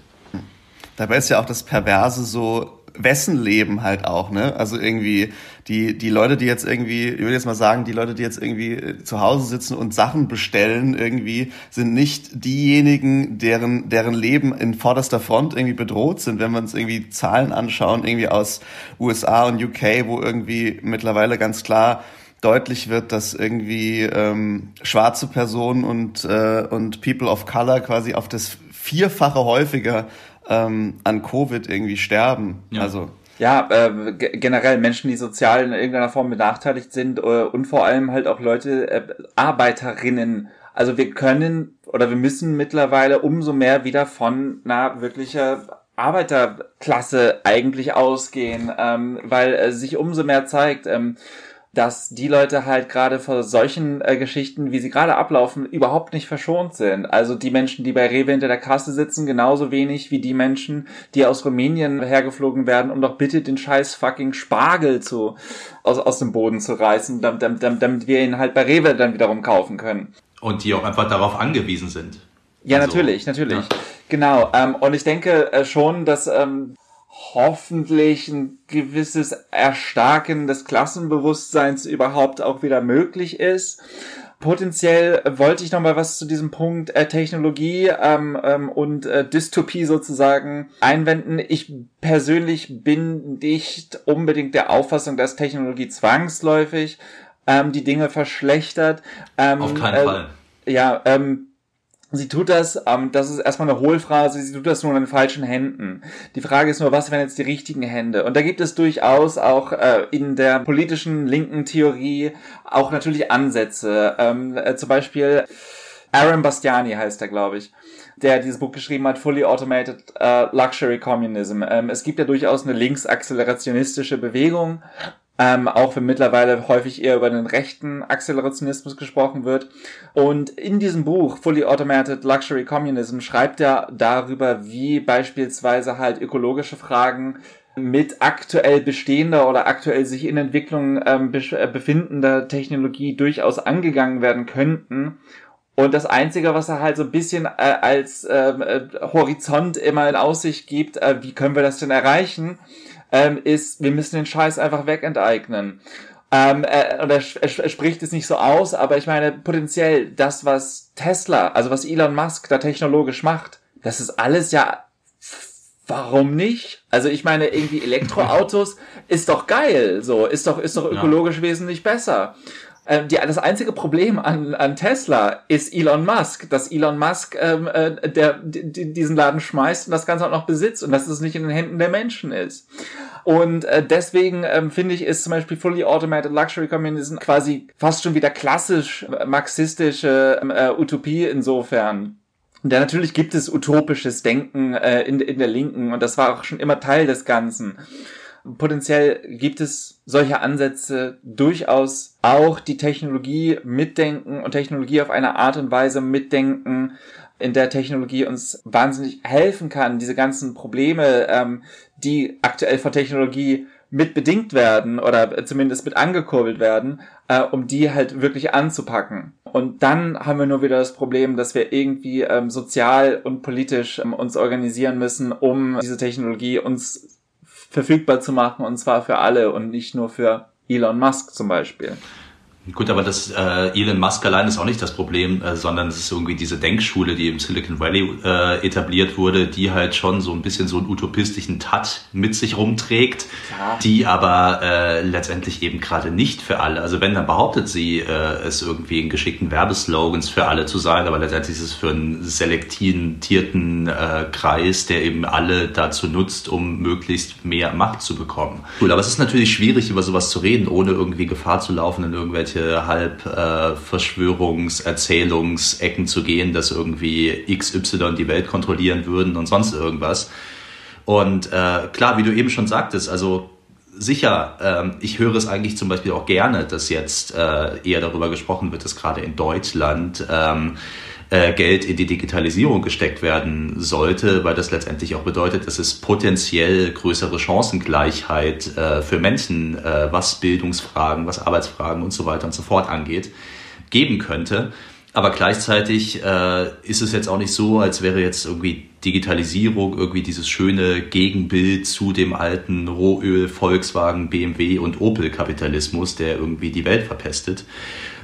Dabei ist ja auch das Perverse so, wessen Leben halt auch, ne? Also irgendwie die, die Leute, die jetzt irgendwie, ich würde jetzt mal sagen, die Leute, die jetzt irgendwie äh, zu Hause sitzen und Sachen bestellen, irgendwie, sind nicht diejenigen, deren, deren Leben in vorderster Front irgendwie bedroht sind, wenn wir uns irgendwie Zahlen anschauen, irgendwie aus USA und UK, wo irgendwie mittlerweile ganz klar deutlich wird, dass irgendwie ähm, schwarze Personen und, äh, und People of Color quasi auf das Vierfache häufiger ähm, an Covid irgendwie sterben. Ja. Also ja, äh, generell Menschen, die sozial in irgendeiner Form benachteiligt sind äh, und vor allem halt auch Leute, äh, Arbeiterinnen. Also wir können oder wir müssen mittlerweile umso mehr wieder von einer wirklicher Arbeiterklasse eigentlich ausgehen, ähm, weil äh, sich umso mehr zeigt, ähm, dass die Leute halt gerade vor solchen äh, Geschichten, wie sie gerade ablaufen, überhaupt nicht verschont sind. Also die Menschen, die bei Rewe hinter der Kasse sitzen, genauso wenig wie die Menschen, die aus Rumänien hergeflogen werden, um doch bitte den scheiß fucking Spargel zu, aus, aus dem Boden zu reißen, damit, damit, damit wir ihn halt bei Rewe dann wiederum kaufen können. Und die auch einfach darauf angewiesen sind. Ja, also, natürlich, natürlich. Ja. Genau. Ähm, und ich denke äh, schon, dass ähm, hoffentlich ein gewisses Erstarken des Klassenbewusstseins überhaupt auch wieder möglich ist. Potenziell wollte ich noch mal was zu diesem Punkt äh, Technologie ähm, ähm, und äh, Dystopie sozusagen einwenden. Ich persönlich bin nicht unbedingt der Auffassung, dass Technologie zwangsläufig ähm, die Dinge verschlechtert. Ähm, Auf keinen äh, Fall. Ja, ähm, Sie tut das, ähm, das ist erstmal eine Hohlphrase, sie tut das nur in den falschen Händen. Die Frage ist nur, was wären jetzt die richtigen Hände? Und da gibt es durchaus auch äh, in der politischen linken Theorie auch natürlich Ansätze. Ähm, äh, zum Beispiel Aaron Bastiani heißt er, glaube ich der dieses Buch geschrieben hat, Fully Automated uh, Luxury Communism. Ähm, es gibt ja durchaus eine linksakzelerationistische Bewegung, ähm, auch wenn mittlerweile häufig eher über den rechten Accelerationismus gesprochen wird. Und in diesem Buch, Fully Automated Luxury Communism, schreibt er darüber, wie beispielsweise halt ökologische Fragen mit aktuell bestehender oder aktuell sich in Entwicklung ähm, äh, befindender Technologie durchaus angegangen werden könnten. Und das Einzige, was er halt so ein bisschen äh, als ähm, äh, Horizont immer in Aussicht gibt, äh, wie können wir das denn erreichen, ähm, ist, wir müssen den Scheiß einfach wegenteignen. Ähm, äh, und er, er, er spricht es nicht so aus, aber ich meine, potenziell das, was Tesla, also was Elon Musk da technologisch macht, das ist alles ja warum nicht? Also ich meine, irgendwie Elektroautos ist doch geil, so, ist doch, ist doch ökologisch ja. wesentlich besser. Ähm, die, das einzige Problem an, an Tesla ist Elon Musk, dass Elon Musk ähm, äh, der, die, diesen Laden schmeißt und das Ganze auch noch besitzt und dass es nicht in den Händen der Menschen ist. Und äh, deswegen ähm, finde ich, ist zum Beispiel Fully Automated Luxury Communism quasi fast schon wieder klassisch äh, marxistische äh, Utopie insofern. Ja, natürlich gibt es utopisches Denken äh, in, in der Linken und das war auch schon immer Teil des Ganzen. Potenziell gibt es solche Ansätze durchaus auch die Technologie mitdenken und Technologie auf eine Art und Weise mitdenken, in der Technologie uns wahnsinnig helfen kann, diese ganzen Probleme, ähm, die aktuell von Technologie mit bedingt werden oder zumindest mit angekurbelt werden, äh, um die halt wirklich anzupacken. Und dann haben wir nur wieder das Problem, dass wir irgendwie ähm, sozial und politisch ähm, uns organisieren müssen, um diese Technologie uns verfügbar zu machen und zwar für alle und nicht nur für Elon Musk zum Beispiel. Gut, aber das äh, Elon Musk allein ist auch nicht das Problem, äh, sondern es ist irgendwie diese Denkschule, die im Silicon Valley äh, etabliert wurde, die halt schon so ein bisschen so einen utopistischen Tat mit sich rumträgt, ja. die aber äh, letztendlich eben gerade nicht für alle. Also wenn, dann behauptet sie, äh, es irgendwie in geschickten Werbeslogans für alle zu sein, aber letztendlich ist es für einen selektierten äh, Kreis, der eben alle dazu nutzt, um möglichst mehr Macht zu bekommen. Cool, aber es ist natürlich schwierig, über sowas zu reden, ohne irgendwie Gefahr zu laufen in irgendwelche irgendwelche halb äh, Verschwörungserzählungsecken zu gehen, dass irgendwie XY die Welt kontrollieren würden und sonst irgendwas. Und äh, klar, wie du eben schon sagtest, also sicher, ähm, ich höre es eigentlich zum Beispiel auch gerne, dass jetzt äh, eher darüber gesprochen wird, dass gerade in Deutschland ähm, äh, Geld in die Digitalisierung gesteckt werden sollte, weil das letztendlich auch bedeutet, dass es potenziell größere Chancengleichheit äh, für Menschen, äh, was Bildungsfragen, was Arbeitsfragen und so weiter und so fort angeht, geben könnte. Aber gleichzeitig äh, ist es jetzt auch nicht so, als wäre jetzt irgendwie Digitalisierung irgendwie dieses schöne Gegenbild zu dem alten Rohöl, Volkswagen, BMW und Opel-Kapitalismus, der irgendwie die Welt verpestet,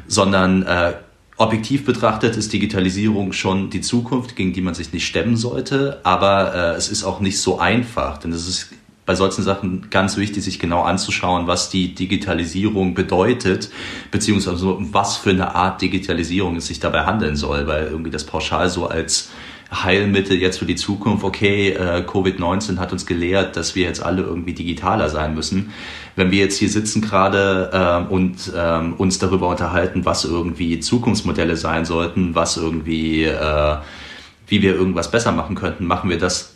sondern äh, Objektiv betrachtet ist Digitalisierung schon die Zukunft, gegen die man sich nicht stemmen sollte, aber äh, es ist auch nicht so einfach, denn es ist bei solchen Sachen ganz wichtig, sich genau anzuschauen, was die Digitalisierung bedeutet, beziehungsweise was für eine Art Digitalisierung es sich dabei handeln soll, weil irgendwie das pauschal so als Heilmittel jetzt für die Zukunft, okay, äh, Covid-19 hat uns gelehrt, dass wir jetzt alle irgendwie digitaler sein müssen. Wenn wir jetzt hier sitzen gerade äh, und äh, uns darüber unterhalten, was irgendwie Zukunftsmodelle sein sollten, was irgendwie, äh, wie wir irgendwas besser machen könnten, machen wir das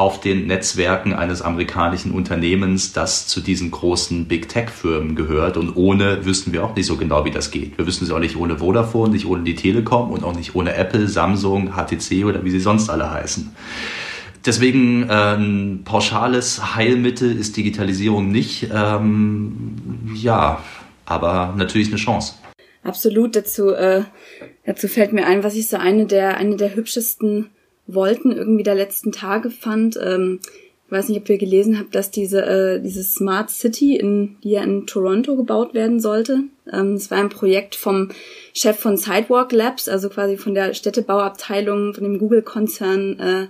auf den Netzwerken eines amerikanischen Unternehmens, das zu diesen großen Big Tech-Firmen gehört. Und ohne wüssten wir auch nicht so genau, wie das geht. Wir wüssten es auch nicht ohne Vodafone, nicht ohne die Telekom und auch nicht ohne Apple, Samsung, HTC oder wie sie sonst alle heißen. Deswegen äh, ein pauschales Heilmittel ist Digitalisierung nicht. Ähm, ja, aber natürlich eine Chance. Absolut. Dazu, äh, dazu fällt mir ein, was ich so eine der eine der hübschesten Wollten irgendwie der letzten Tage fand. Ähm, ich weiß nicht, ob ihr gelesen habt, dass diese, äh, diese Smart City, in, die ja in Toronto gebaut werden sollte. Ähm, es war ein Projekt vom Chef von Sidewalk Labs, also quasi von der Städtebauabteilung, von dem Google-Konzern äh,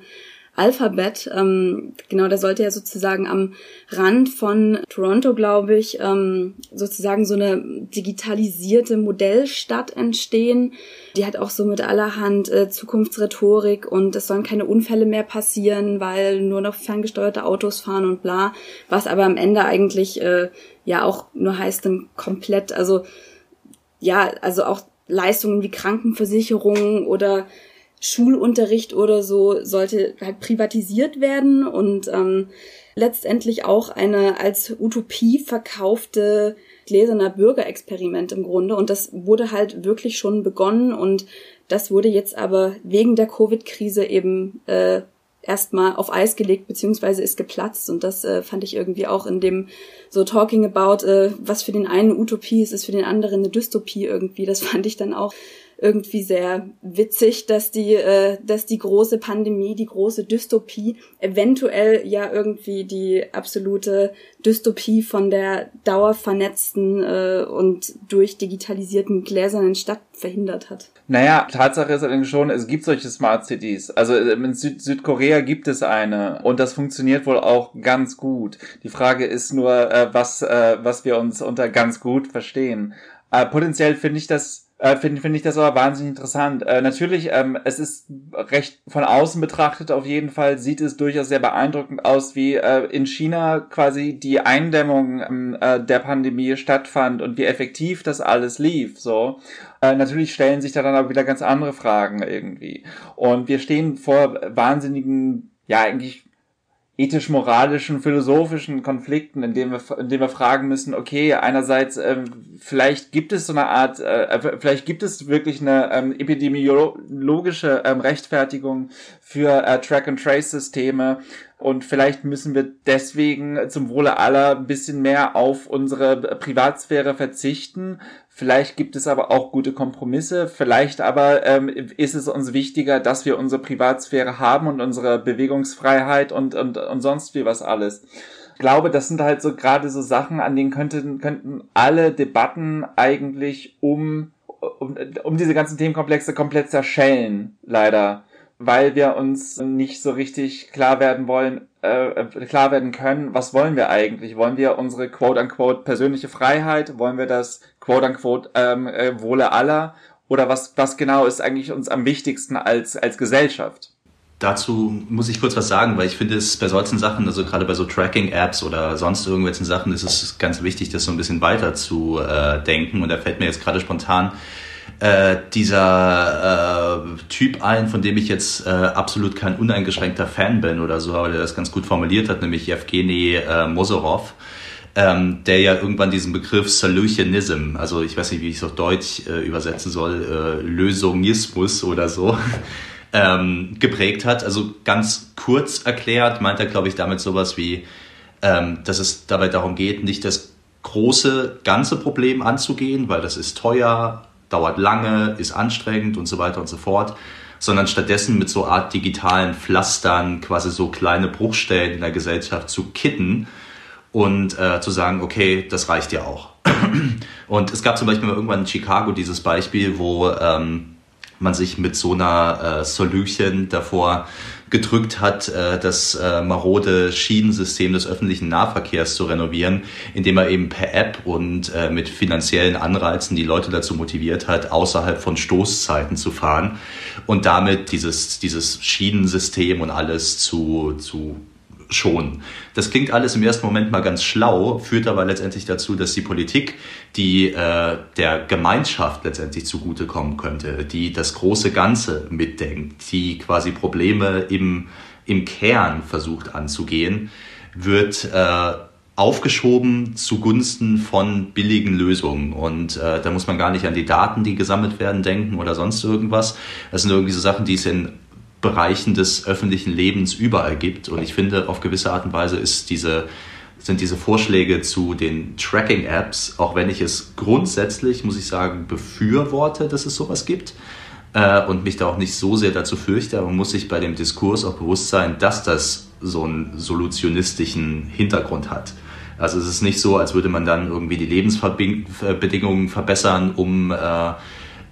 Alphabet. Ähm, genau, der sollte ja sozusagen am Rand von Toronto, glaube ich, ähm, sozusagen so eine digitalisierte Modellstadt entstehen. Die hat auch so mit allerhand äh, Zukunftsrhetorik und es sollen keine Unfälle mehr passieren, weil nur noch ferngesteuerte Autos fahren und bla. Was aber am Ende eigentlich äh, ja auch nur heißt dann komplett, also ja, also auch Leistungen wie Krankenversicherung oder Schulunterricht oder so sollte halt privatisiert werden und ähm, letztendlich auch eine als Utopie verkaufte gläserner Bürgerexperiment im Grunde. Und das wurde halt wirklich schon begonnen und das wurde jetzt aber wegen der Covid-Krise eben äh, erstmal auf Eis gelegt, beziehungsweise ist geplatzt. Und das äh, fand ich irgendwie auch in dem so Talking about, äh, was für den einen Utopie ist, ist für den anderen eine Dystopie irgendwie. Das fand ich dann auch irgendwie sehr witzig, dass die, äh, dass die große Pandemie, die große Dystopie eventuell ja irgendwie die absolute Dystopie von der dauervernetzten äh, und durch digitalisierten gläsernen Stadt verhindert hat. Naja, Tatsache ist allerdings schon, es gibt solche Smart Cities. Also in Süd Südkorea gibt es eine und das funktioniert wohl auch ganz gut. Die Frage ist nur, äh, was, äh, was wir uns unter ganz gut verstehen. Äh, potenziell finde ich das äh, finde find ich das aber wahnsinnig interessant. Äh, natürlich, ähm, es ist recht von außen betrachtet auf jeden Fall, sieht es durchaus sehr beeindruckend aus, wie äh, in China quasi die Eindämmung ähm, äh, der Pandemie stattfand und wie effektiv das alles lief. So, äh, natürlich stellen sich da dann aber wieder ganz andere Fragen irgendwie. Und wir stehen vor wahnsinnigen, ja eigentlich ethisch-moralischen, philosophischen Konflikten, in denen wir, in denen wir fragen müssen, okay, einerseits, ähm, vielleicht gibt es so eine Art, äh, vielleicht gibt es wirklich eine ähm, epidemiologische ähm, Rechtfertigung für äh, Track-and-Trace-Systeme und vielleicht müssen wir deswegen zum Wohle aller ein bisschen mehr auf unsere Privatsphäre verzichten, Vielleicht gibt es aber auch gute Kompromisse. Vielleicht aber ähm, ist es uns wichtiger, dass wir unsere Privatsphäre haben und unsere Bewegungsfreiheit und, und, und sonst wie was alles. Ich glaube, das sind halt so gerade so Sachen, an denen könnten, könnten alle Debatten eigentlich um, um, um diese ganzen Themenkomplexe komplett zerschellen, leider weil wir uns nicht so richtig klar werden wollen, äh, klar werden können, was wollen wir eigentlich? Wollen wir unsere quote-unquote persönliche Freiheit? Wollen wir das quote-unquote ähm, äh, Wohle aller? Oder was, was genau ist eigentlich uns am wichtigsten als, als Gesellschaft? Dazu muss ich kurz was sagen, weil ich finde es bei solchen Sachen, also gerade bei so Tracking-Apps oder sonst irgendwelchen Sachen, ist es ganz wichtig, das so ein bisschen weiter zu äh, denken. Und da fällt mir jetzt gerade spontan äh, dieser äh, Typ ein, von dem ich jetzt äh, absolut kein uneingeschränkter Fan bin oder so, aber der das ganz gut formuliert hat, nämlich Evgeny äh, Mosorov, ähm, der ja irgendwann diesen Begriff Solutionism, also ich weiß nicht, wie ich es auf Deutsch äh, übersetzen soll, äh, Lösungismus oder so, ähm, geprägt hat. Also ganz kurz erklärt meint er, glaube ich, damit sowas wie, ähm, dass es dabei darum geht, nicht das große ganze Problem anzugehen, weil das ist teuer, dauert lange, ist anstrengend und so weiter und so fort, sondern stattdessen mit so Art digitalen Pflastern quasi so kleine Bruchstellen in der Gesellschaft zu kitten und äh, zu sagen, okay, das reicht ja auch. und es gab zum Beispiel mal irgendwann in Chicago dieses Beispiel, wo ähm, man sich mit so einer äh, Solution davor gedrückt hat, äh, das äh, marode Schienensystem des öffentlichen Nahverkehrs zu renovieren, indem er eben per App und äh, mit finanziellen Anreizen die Leute dazu motiviert hat, außerhalb von Stoßzeiten zu fahren und damit dieses, dieses Schienensystem und alles zu, zu schon. Das klingt alles im ersten Moment mal ganz schlau, führt aber letztendlich dazu, dass die Politik, die äh, der Gemeinschaft letztendlich zugutekommen könnte, die das große Ganze mitdenkt, die quasi Probleme im, im Kern versucht anzugehen, wird äh, aufgeschoben zugunsten von billigen Lösungen. Und äh, da muss man gar nicht an die Daten, die gesammelt werden, denken oder sonst irgendwas. Das sind irgendwie so Sachen, die es in Bereichen des öffentlichen Lebens überall gibt. Und ich finde, auf gewisse Art und Weise ist diese, sind diese Vorschläge zu den Tracking-Apps, auch wenn ich es grundsätzlich, muss ich sagen, befürworte, dass es sowas gibt äh, und mich da auch nicht so sehr dazu fürchte, aber man muss sich bei dem Diskurs auch bewusst sein, dass das so einen solutionistischen Hintergrund hat. Also es ist nicht so, als würde man dann irgendwie die Lebensbedingungen verbessern, um äh,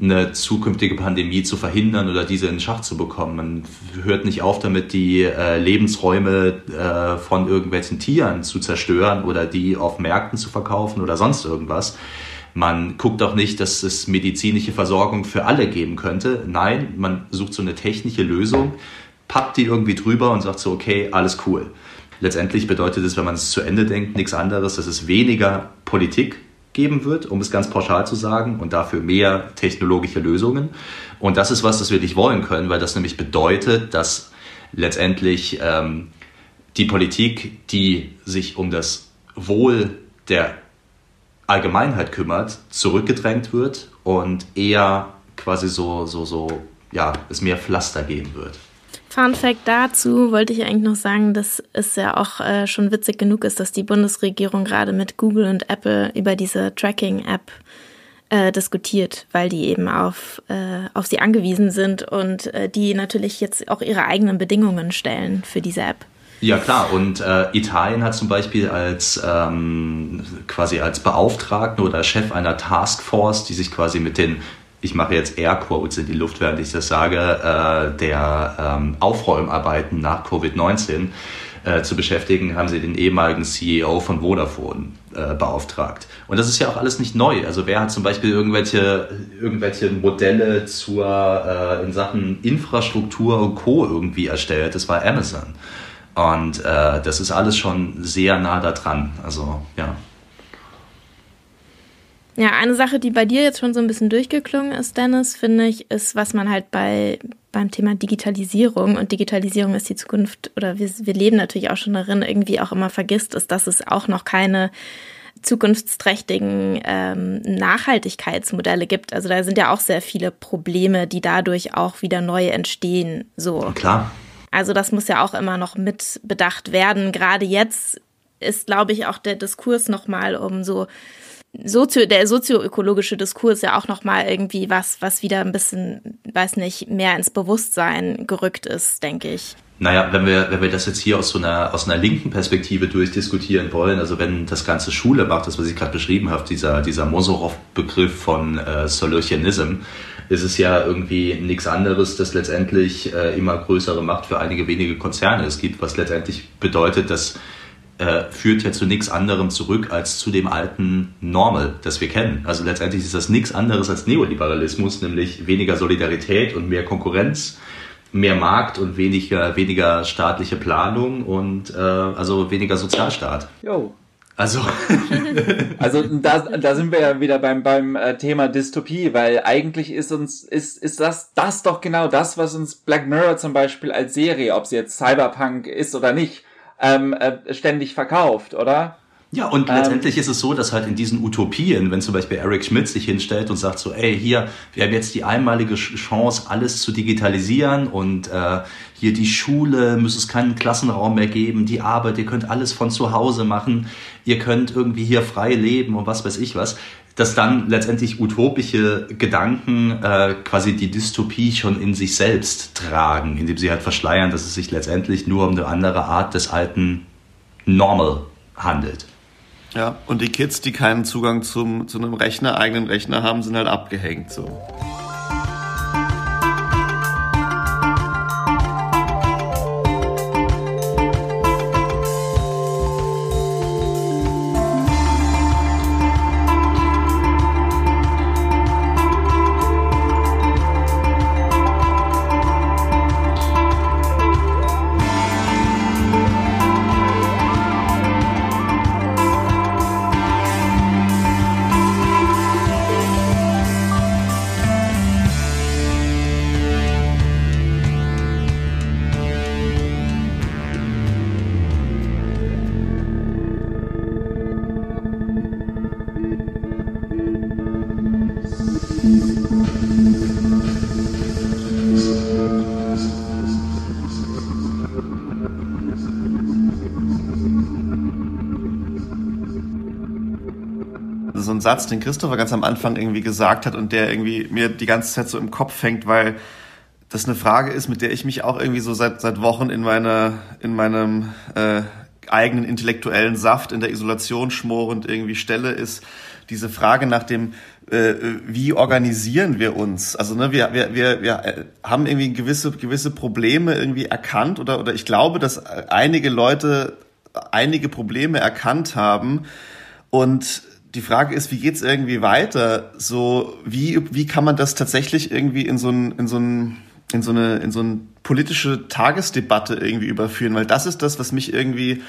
eine zukünftige Pandemie zu verhindern oder diese in Schach zu bekommen. Man hört nicht auf damit, die äh, Lebensräume äh, von irgendwelchen Tieren zu zerstören oder die auf Märkten zu verkaufen oder sonst irgendwas. Man guckt auch nicht, dass es medizinische Versorgung für alle geben könnte. Nein, man sucht so eine technische Lösung, pappt die irgendwie drüber und sagt so, okay, alles cool. Letztendlich bedeutet es, wenn man es zu Ende denkt, nichts anderes, dass es weniger Politik geben wird, um es ganz pauschal zu sagen, und dafür mehr technologische Lösungen. Und das ist was, das wir nicht wollen können, weil das nämlich bedeutet, dass letztendlich ähm, die Politik, die sich um das Wohl der Allgemeinheit kümmert, zurückgedrängt wird und eher quasi so, so, so, ja, es mehr Pflaster geben wird. Fun Fact dazu wollte ich eigentlich noch sagen, dass es ja auch äh, schon witzig genug ist, dass die Bundesregierung gerade mit Google und Apple über diese Tracking-App äh, diskutiert, weil die eben auf, äh, auf sie angewiesen sind und äh, die natürlich jetzt auch ihre eigenen Bedingungen stellen für diese App. Ja klar, und äh, Italien hat zum Beispiel als ähm, quasi als Beauftragten oder Chef einer Taskforce, die sich quasi mit den ich mache jetzt Airquotes in die Luft, während ich das sage, äh, der ähm, Aufräumarbeiten nach Covid-19 äh, zu beschäftigen, haben sie den ehemaligen CEO von Vodafone äh, beauftragt. Und das ist ja auch alles nicht neu. Also wer hat zum Beispiel irgendwelche, irgendwelche Modelle zur, äh, in Sachen Infrastruktur und Co. irgendwie erstellt? Das war Amazon. Und äh, das ist alles schon sehr nah da dran. Also ja. Ja, eine Sache, die bei dir jetzt schon so ein bisschen durchgeklungen ist, Dennis, finde ich, ist, was man halt bei beim Thema Digitalisierung und Digitalisierung ist die Zukunft oder wir, wir leben natürlich auch schon darin, irgendwie auch immer vergisst, ist, dass es auch noch keine zukunftsträchtigen ähm, Nachhaltigkeitsmodelle gibt. Also da sind ja auch sehr viele Probleme, die dadurch auch wieder neu entstehen. So. Klar. Also das muss ja auch immer noch mit bedacht werden. Gerade jetzt ist, glaube ich, auch der Diskurs nochmal um so Sozio, der sozioökologische Diskurs ja auch nochmal irgendwie was, was wieder ein bisschen, weiß nicht, mehr ins Bewusstsein gerückt ist, denke ich. Naja, wenn wir, wenn wir das jetzt hier aus so einer, aus einer linken Perspektive durchdiskutieren wollen, also wenn das ganze Schule macht, das, was ich gerade beschrieben habe, dieser, dieser Mosorow-Begriff von äh, Solutionism, ist es ja irgendwie nichts anderes, dass letztendlich äh, immer größere Macht für einige wenige Konzerne es gibt, was letztendlich bedeutet, dass äh, führt ja zu nichts anderem zurück als zu dem alten Normal, das wir kennen. Also letztendlich ist das nichts anderes als Neoliberalismus, nämlich weniger Solidarität und mehr Konkurrenz, mehr Markt und weniger, weniger staatliche Planung und äh, also weniger Sozialstaat. Jo. Also, also da, da sind wir ja wieder beim, beim äh, Thema Dystopie, weil eigentlich ist uns, ist, ist das, das doch genau das, was uns Black Mirror zum Beispiel als Serie, ob sie jetzt Cyberpunk ist oder nicht, ähm, äh, ständig verkauft, oder? Ja, und ähm, letztendlich ist es so, dass halt in diesen Utopien, wenn zum Beispiel Eric Schmidt sich hinstellt und sagt so, ey, hier, wir haben jetzt die einmalige Chance, alles zu digitalisieren und äh, hier die Schule, müsste es keinen Klassenraum mehr geben, die Arbeit, ihr könnt alles von zu Hause machen, ihr könnt irgendwie hier frei leben und was weiß ich was, dass dann letztendlich utopische Gedanken äh, quasi die Dystopie schon in sich selbst tragen, indem sie halt verschleiern, dass es sich letztendlich nur um eine andere Art des alten Normal handelt. Ja, und die Kids, die keinen Zugang zum, zu einem Rechner, eigenen Rechner haben, sind halt abgehängt so. Satz, den Christopher ganz am Anfang irgendwie gesagt hat und der irgendwie mir die ganze Zeit so im Kopf hängt, weil das eine Frage ist, mit der ich mich auch irgendwie so seit seit Wochen in meiner in meinem äh, eigenen intellektuellen Saft in der Isolation schmorend irgendwie stelle, ist diese Frage nach dem äh, wie organisieren wir uns? Also ne, wir, wir, wir, wir äh, haben irgendwie gewisse, gewisse Probleme irgendwie erkannt oder, oder ich glaube, dass einige Leute einige Probleme erkannt haben und die Frage ist, wie geht's irgendwie weiter? So, wie, wie kann man das tatsächlich irgendwie in so ein, in so ein, in so eine, in so eine politische Tagesdebatte irgendwie überführen? Weil das ist das, was mich irgendwie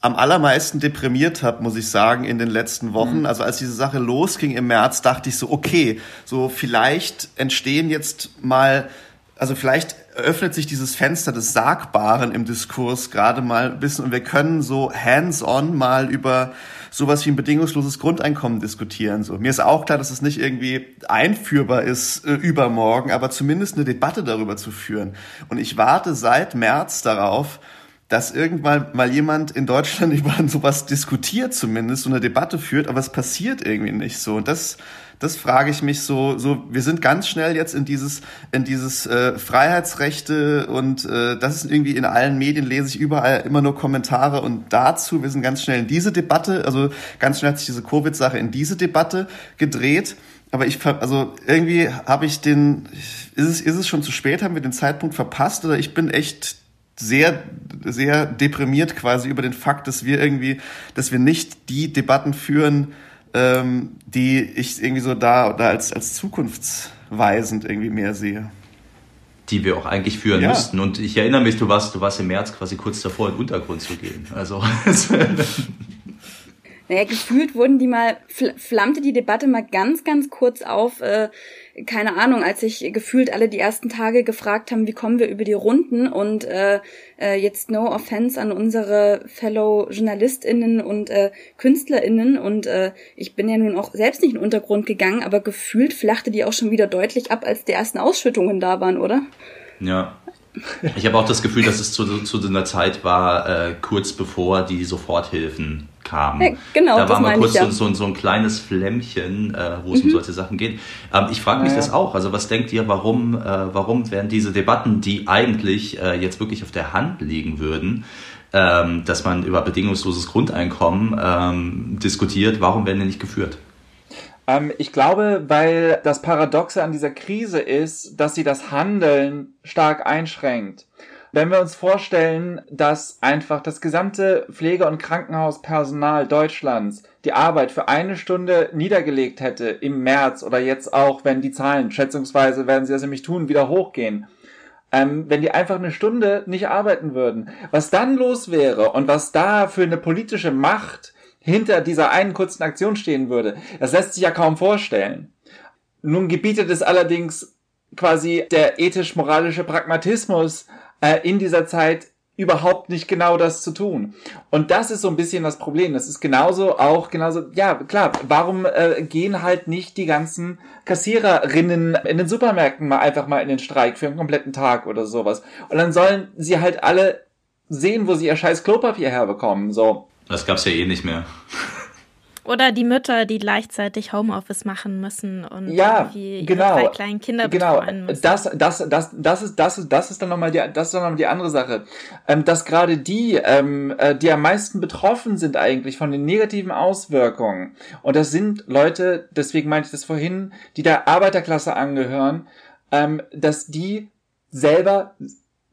am allermeisten deprimiert hat, muss ich sagen, in den letzten Wochen. Mhm. Also als diese Sache losging im März, dachte ich so, okay, so vielleicht entstehen jetzt mal, also vielleicht öffnet sich dieses Fenster des Sagbaren im Diskurs gerade mal ein bisschen und wir können so hands-on mal über sowas wie ein bedingungsloses Grundeinkommen diskutieren. So. Mir ist auch klar, dass es nicht irgendwie einführbar ist äh, übermorgen, aber zumindest eine Debatte darüber zu führen. Und ich warte seit März darauf, dass irgendwann mal jemand in Deutschland über sowas diskutiert zumindest, so eine Debatte führt, aber es passiert irgendwie nicht so. Und das, das frage ich mich so, so, wir sind ganz schnell jetzt in dieses, in dieses äh, Freiheitsrechte und äh, das ist irgendwie in allen Medien lese ich überall immer nur Kommentare und dazu, wir sind ganz schnell in diese Debatte, also ganz schnell hat sich diese Covid-Sache in diese Debatte gedreht. Aber ich, also irgendwie habe ich den, ist es, ist es schon zu spät, haben wir den Zeitpunkt verpasst oder ich bin echt sehr, sehr deprimiert quasi über den Fakt, dass wir irgendwie, dass wir nicht die Debatten führen, ähm, die ich irgendwie so da, da als, als zukunftsweisend irgendwie mehr sehe. Die wir auch eigentlich führen ja. müssten. Und ich erinnere mich, du warst, du warst im März quasi kurz davor, in den Untergrund zu gehen. Also. Naja, gefühlt wurden die mal, flammte die Debatte mal ganz, ganz kurz auf, äh, keine Ahnung, als sich gefühlt alle die ersten Tage gefragt haben, wie kommen wir über die Runden und äh, äh, jetzt no offense an unsere Fellow JournalistInnen und äh, KünstlerInnen und äh, ich bin ja nun auch selbst nicht in den Untergrund gegangen, aber gefühlt flachte die auch schon wieder deutlich ab, als die ersten Ausschüttungen da waren, oder? Ja, ich habe auch das Gefühl, dass es zu, zu einer Zeit war, äh, kurz bevor die Soforthilfen kamen. Ja, genau, da war mal kurz ich, ja. so, so, so, ein kleines Flämmchen, äh, wo es mhm. um solche Sachen geht. Ähm, ich frage mich ja, das auch. Also was denkt ihr, warum, äh, warum werden diese Debatten, die eigentlich äh, jetzt wirklich auf der Hand liegen würden, ähm, dass man über bedingungsloses Grundeinkommen ähm, diskutiert, warum werden die nicht geführt? Ähm, ich glaube, weil das Paradoxe an dieser Krise ist, dass sie das Handeln stark einschränkt. Wenn wir uns vorstellen, dass einfach das gesamte Pflege- und Krankenhauspersonal Deutschlands die Arbeit für eine Stunde niedergelegt hätte im März oder jetzt auch, wenn die Zahlen, schätzungsweise werden sie das nämlich tun, wieder hochgehen, ähm, wenn die einfach eine Stunde nicht arbeiten würden, was dann los wäre und was da für eine politische Macht hinter dieser einen kurzen Aktion stehen würde, das lässt sich ja kaum vorstellen. Nun gebietet es allerdings quasi der ethisch-moralische Pragmatismus äh, in dieser Zeit überhaupt nicht genau das zu tun. Und das ist so ein bisschen das Problem. Das ist genauso auch genauso, ja klar, warum äh, gehen halt nicht die ganzen Kassiererinnen in den Supermärkten mal einfach mal in den Streik für einen kompletten Tag oder sowas. Und dann sollen sie halt alle sehen, wo sie ihr scheiß Klopapier herbekommen. So. Das gab's ja eh nicht mehr. Oder die Mütter, die gleichzeitig Homeoffice machen müssen und ja, genau, ihre drei kleinen Kinder genau. müssen. Das, das, das, das ist, das ist, das ist dann nochmal die, das ist dann nochmal die andere Sache, ähm, dass gerade die, ähm, äh, die am meisten betroffen sind eigentlich von den negativen Auswirkungen. Und das sind Leute, deswegen meinte ich das vorhin, die der Arbeiterklasse angehören, ähm, dass die selber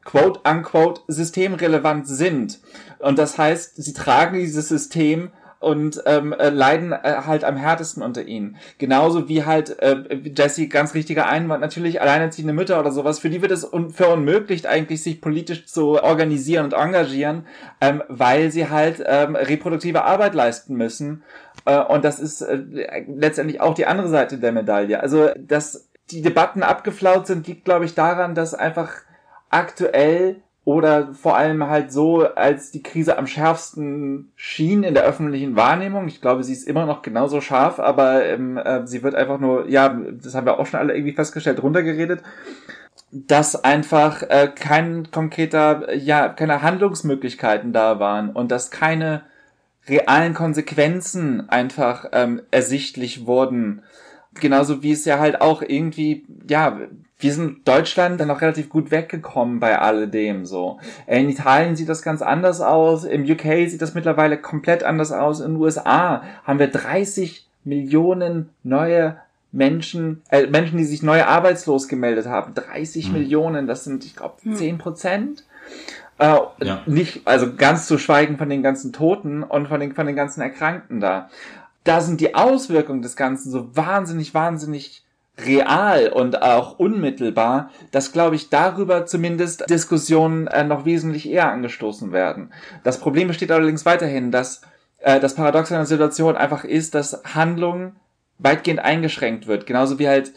quote unquote systemrelevant sind. Und das heißt, sie tragen dieses System und ähm, äh, leiden äh, halt am härtesten unter ihnen. Genauso wie halt äh, Jesse ganz richtiger Einwand, natürlich alleinerziehende Mütter oder sowas, für die wird es un verunmöglicht eigentlich, sich politisch zu organisieren und engagieren, ähm, weil sie halt ähm, reproduktive Arbeit leisten müssen. Äh, und das ist äh, letztendlich auch die andere Seite der Medaille. Also, dass die Debatten abgeflaut sind, liegt, glaube ich, daran, dass einfach aktuell oder vor allem halt so, als die Krise am schärfsten schien in der öffentlichen Wahrnehmung. Ich glaube, sie ist immer noch genauso scharf, aber ähm, äh, sie wird einfach nur, ja, das haben wir auch schon alle irgendwie festgestellt, runtergeredet, dass einfach äh, kein konkreter, ja, keine Handlungsmöglichkeiten da waren und dass keine realen Konsequenzen einfach ähm, ersichtlich wurden. Genauso wie es ja halt auch irgendwie, ja, wir sind Deutschland dann noch relativ gut weggekommen bei alledem so. In Italien sieht das ganz anders aus, im UK sieht das mittlerweile komplett anders aus, in den USA haben wir 30 Millionen neue Menschen, äh, Menschen, die sich neu arbeitslos gemeldet haben. 30 mhm. Millionen, das sind, ich glaube, 10 Prozent. Äh, ja. Nicht, also ganz zu schweigen von den ganzen Toten und von den, von den ganzen Erkrankten da. Da sind die Auswirkungen des Ganzen so wahnsinnig, wahnsinnig real und auch unmittelbar, dass, glaube ich, darüber zumindest Diskussionen äh, noch wesentlich eher angestoßen werden. Das Problem besteht allerdings weiterhin, dass äh, das Paradox einer Situation einfach ist, dass Handlung weitgehend eingeschränkt wird. Genauso wie halt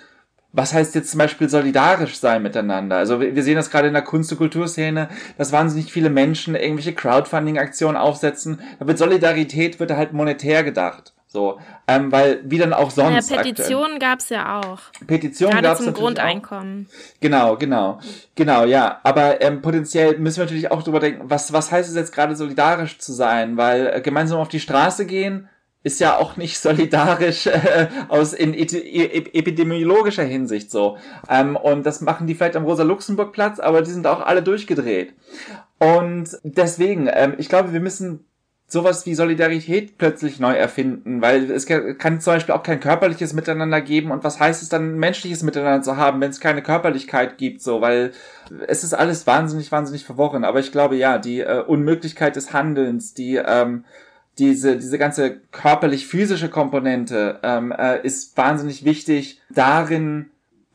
was heißt jetzt zum Beispiel solidarisch sein miteinander? Also wir sehen das gerade in der Kunst- und Kulturszene, dass wahnsinnig viele Menschen irgendwelche Crowdfunding-Aktionen aufsetzen. Da wird Solidarität, wird halt monetär gedacht. So, ähm, weil wie dann auch sonst. Ja, Petitionen gab's ja auch. Petitionen gab's zum Grundeinkommen. Auch. Genau, genau, genau, ja. Aber ähm, potenziell müssen wir natürlich auch drüber denken, was was heißt es jetzt gerade solidarisch zu sein? Weil äh, gemeinsam auf die Straße gehen ist ja auch nicht solidarisch äh, aus in epidemiologischer Hinsicht so. Ähm, und das machen die vielleicht am Rosa-Luxemburg-Platz, aber die sind auch alle durchgedreht. Und deswegen, ähm, ich glaube, wir müssen sowas wie Solidarität plötzlich neu erfinden, weil es kann zum Beispiel auch kein körperliches Miteinander geben und was heißt es dann, menschliches Miteinander zu haben, wenn es keine Körperlichkeit gibt, so, weil es ist alles wahnsinnig, wahnsinnig verworren, aber ich glaube, ja, die äh, Unmöglichkeit des Handelns, die, ähm, diese, diese ganze körperlich-physische Komponente ähm, äh, ist wahnsinnig wichtig darin,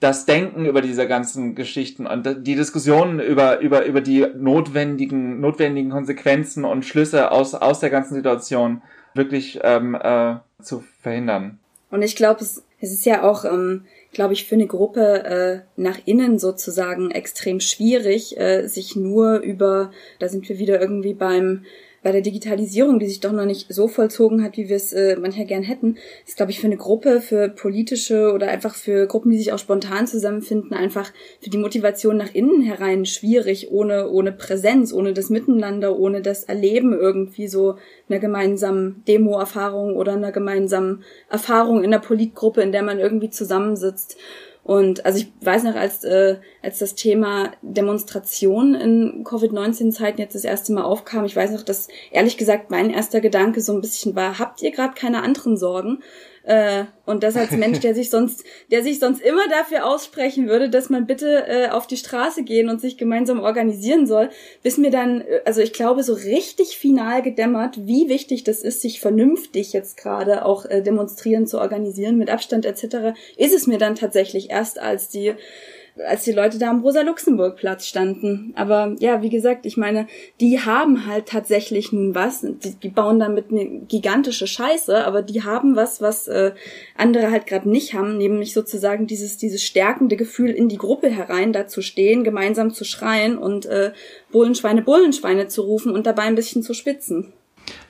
das Denken über diese ganzen Geschichten und die Diskussionen über, über, über die notwendigen, notwendigen Konsequenzen und Schlüsse aus, aus der ganzen Situation wirklich ähm, äh, zu verhindern. Und ich glaube, es, es ist ja auch, ähm, glaube ich, für eine Gruppe äh, nach innen sozusagen extrem schwierig, äh, sich nur über, da sind wir wieder irgendwie beim bei der Digitalisierung, die sich doch noch nicht so vollzogen hat, wie wir es äh, manchmal gern hätten, ist, glaube ich, für eine Gruppe, für politische oder einfach für Gruppen, die sich auch spontan zusammenfinden, einfach für die Motivation nach innen herein schwierig, ohne, ohne Präsenz, ohne das Miteinander, ohne das Erleben irgendwie so einer gemeinsamen Demo-Erfahrung oder einer gemeinsamen Erfahrung in der Politgruppe, in der man irgendwie zusammensitzt. Und also ich weiß noch, als, äh, als das Thema Demonstration in Covid-19-Zeiten jetzt das erste Mal aufkam, ich weiß noch, dass ehrlich gesagt mein erster Gedanke so ein bisschen war, habt ihr gerade keine anderen Sorgen? Äh, und das als Mensch, der sich sonst, der sich sonst immer dafür aussprechen würde, dass man bitte äh, auf die Straße gehen und sich gemeinsam organisieren soll, bis mir dann, äh, also ich glaube, so richtig final gedämmert, wie wichtig das ist, sich vernünftig jetzt gerade auch äh, demonstrieren zu organisieren mit Abstand etc., ist es mir dann tatsächlich erst als die als die Leute da am Rosa-Luxemburg-Platz standen. Aber ja, wie gesagt, ich meine, die haben halt tatsächlich nun was. Die, die bauen damit eine gigantische Scheiße, aber die haben was, was äh, andere halt gerade nicht haben, nämlich sozusagen dieses, dieses stärkende Gefühl, in die Gruppe herein da zu stehen, gemeinsam zu schreien und äh, Bullenschweine, Bullenschweine zu rufen und dabei ein bisschen zu spitzen.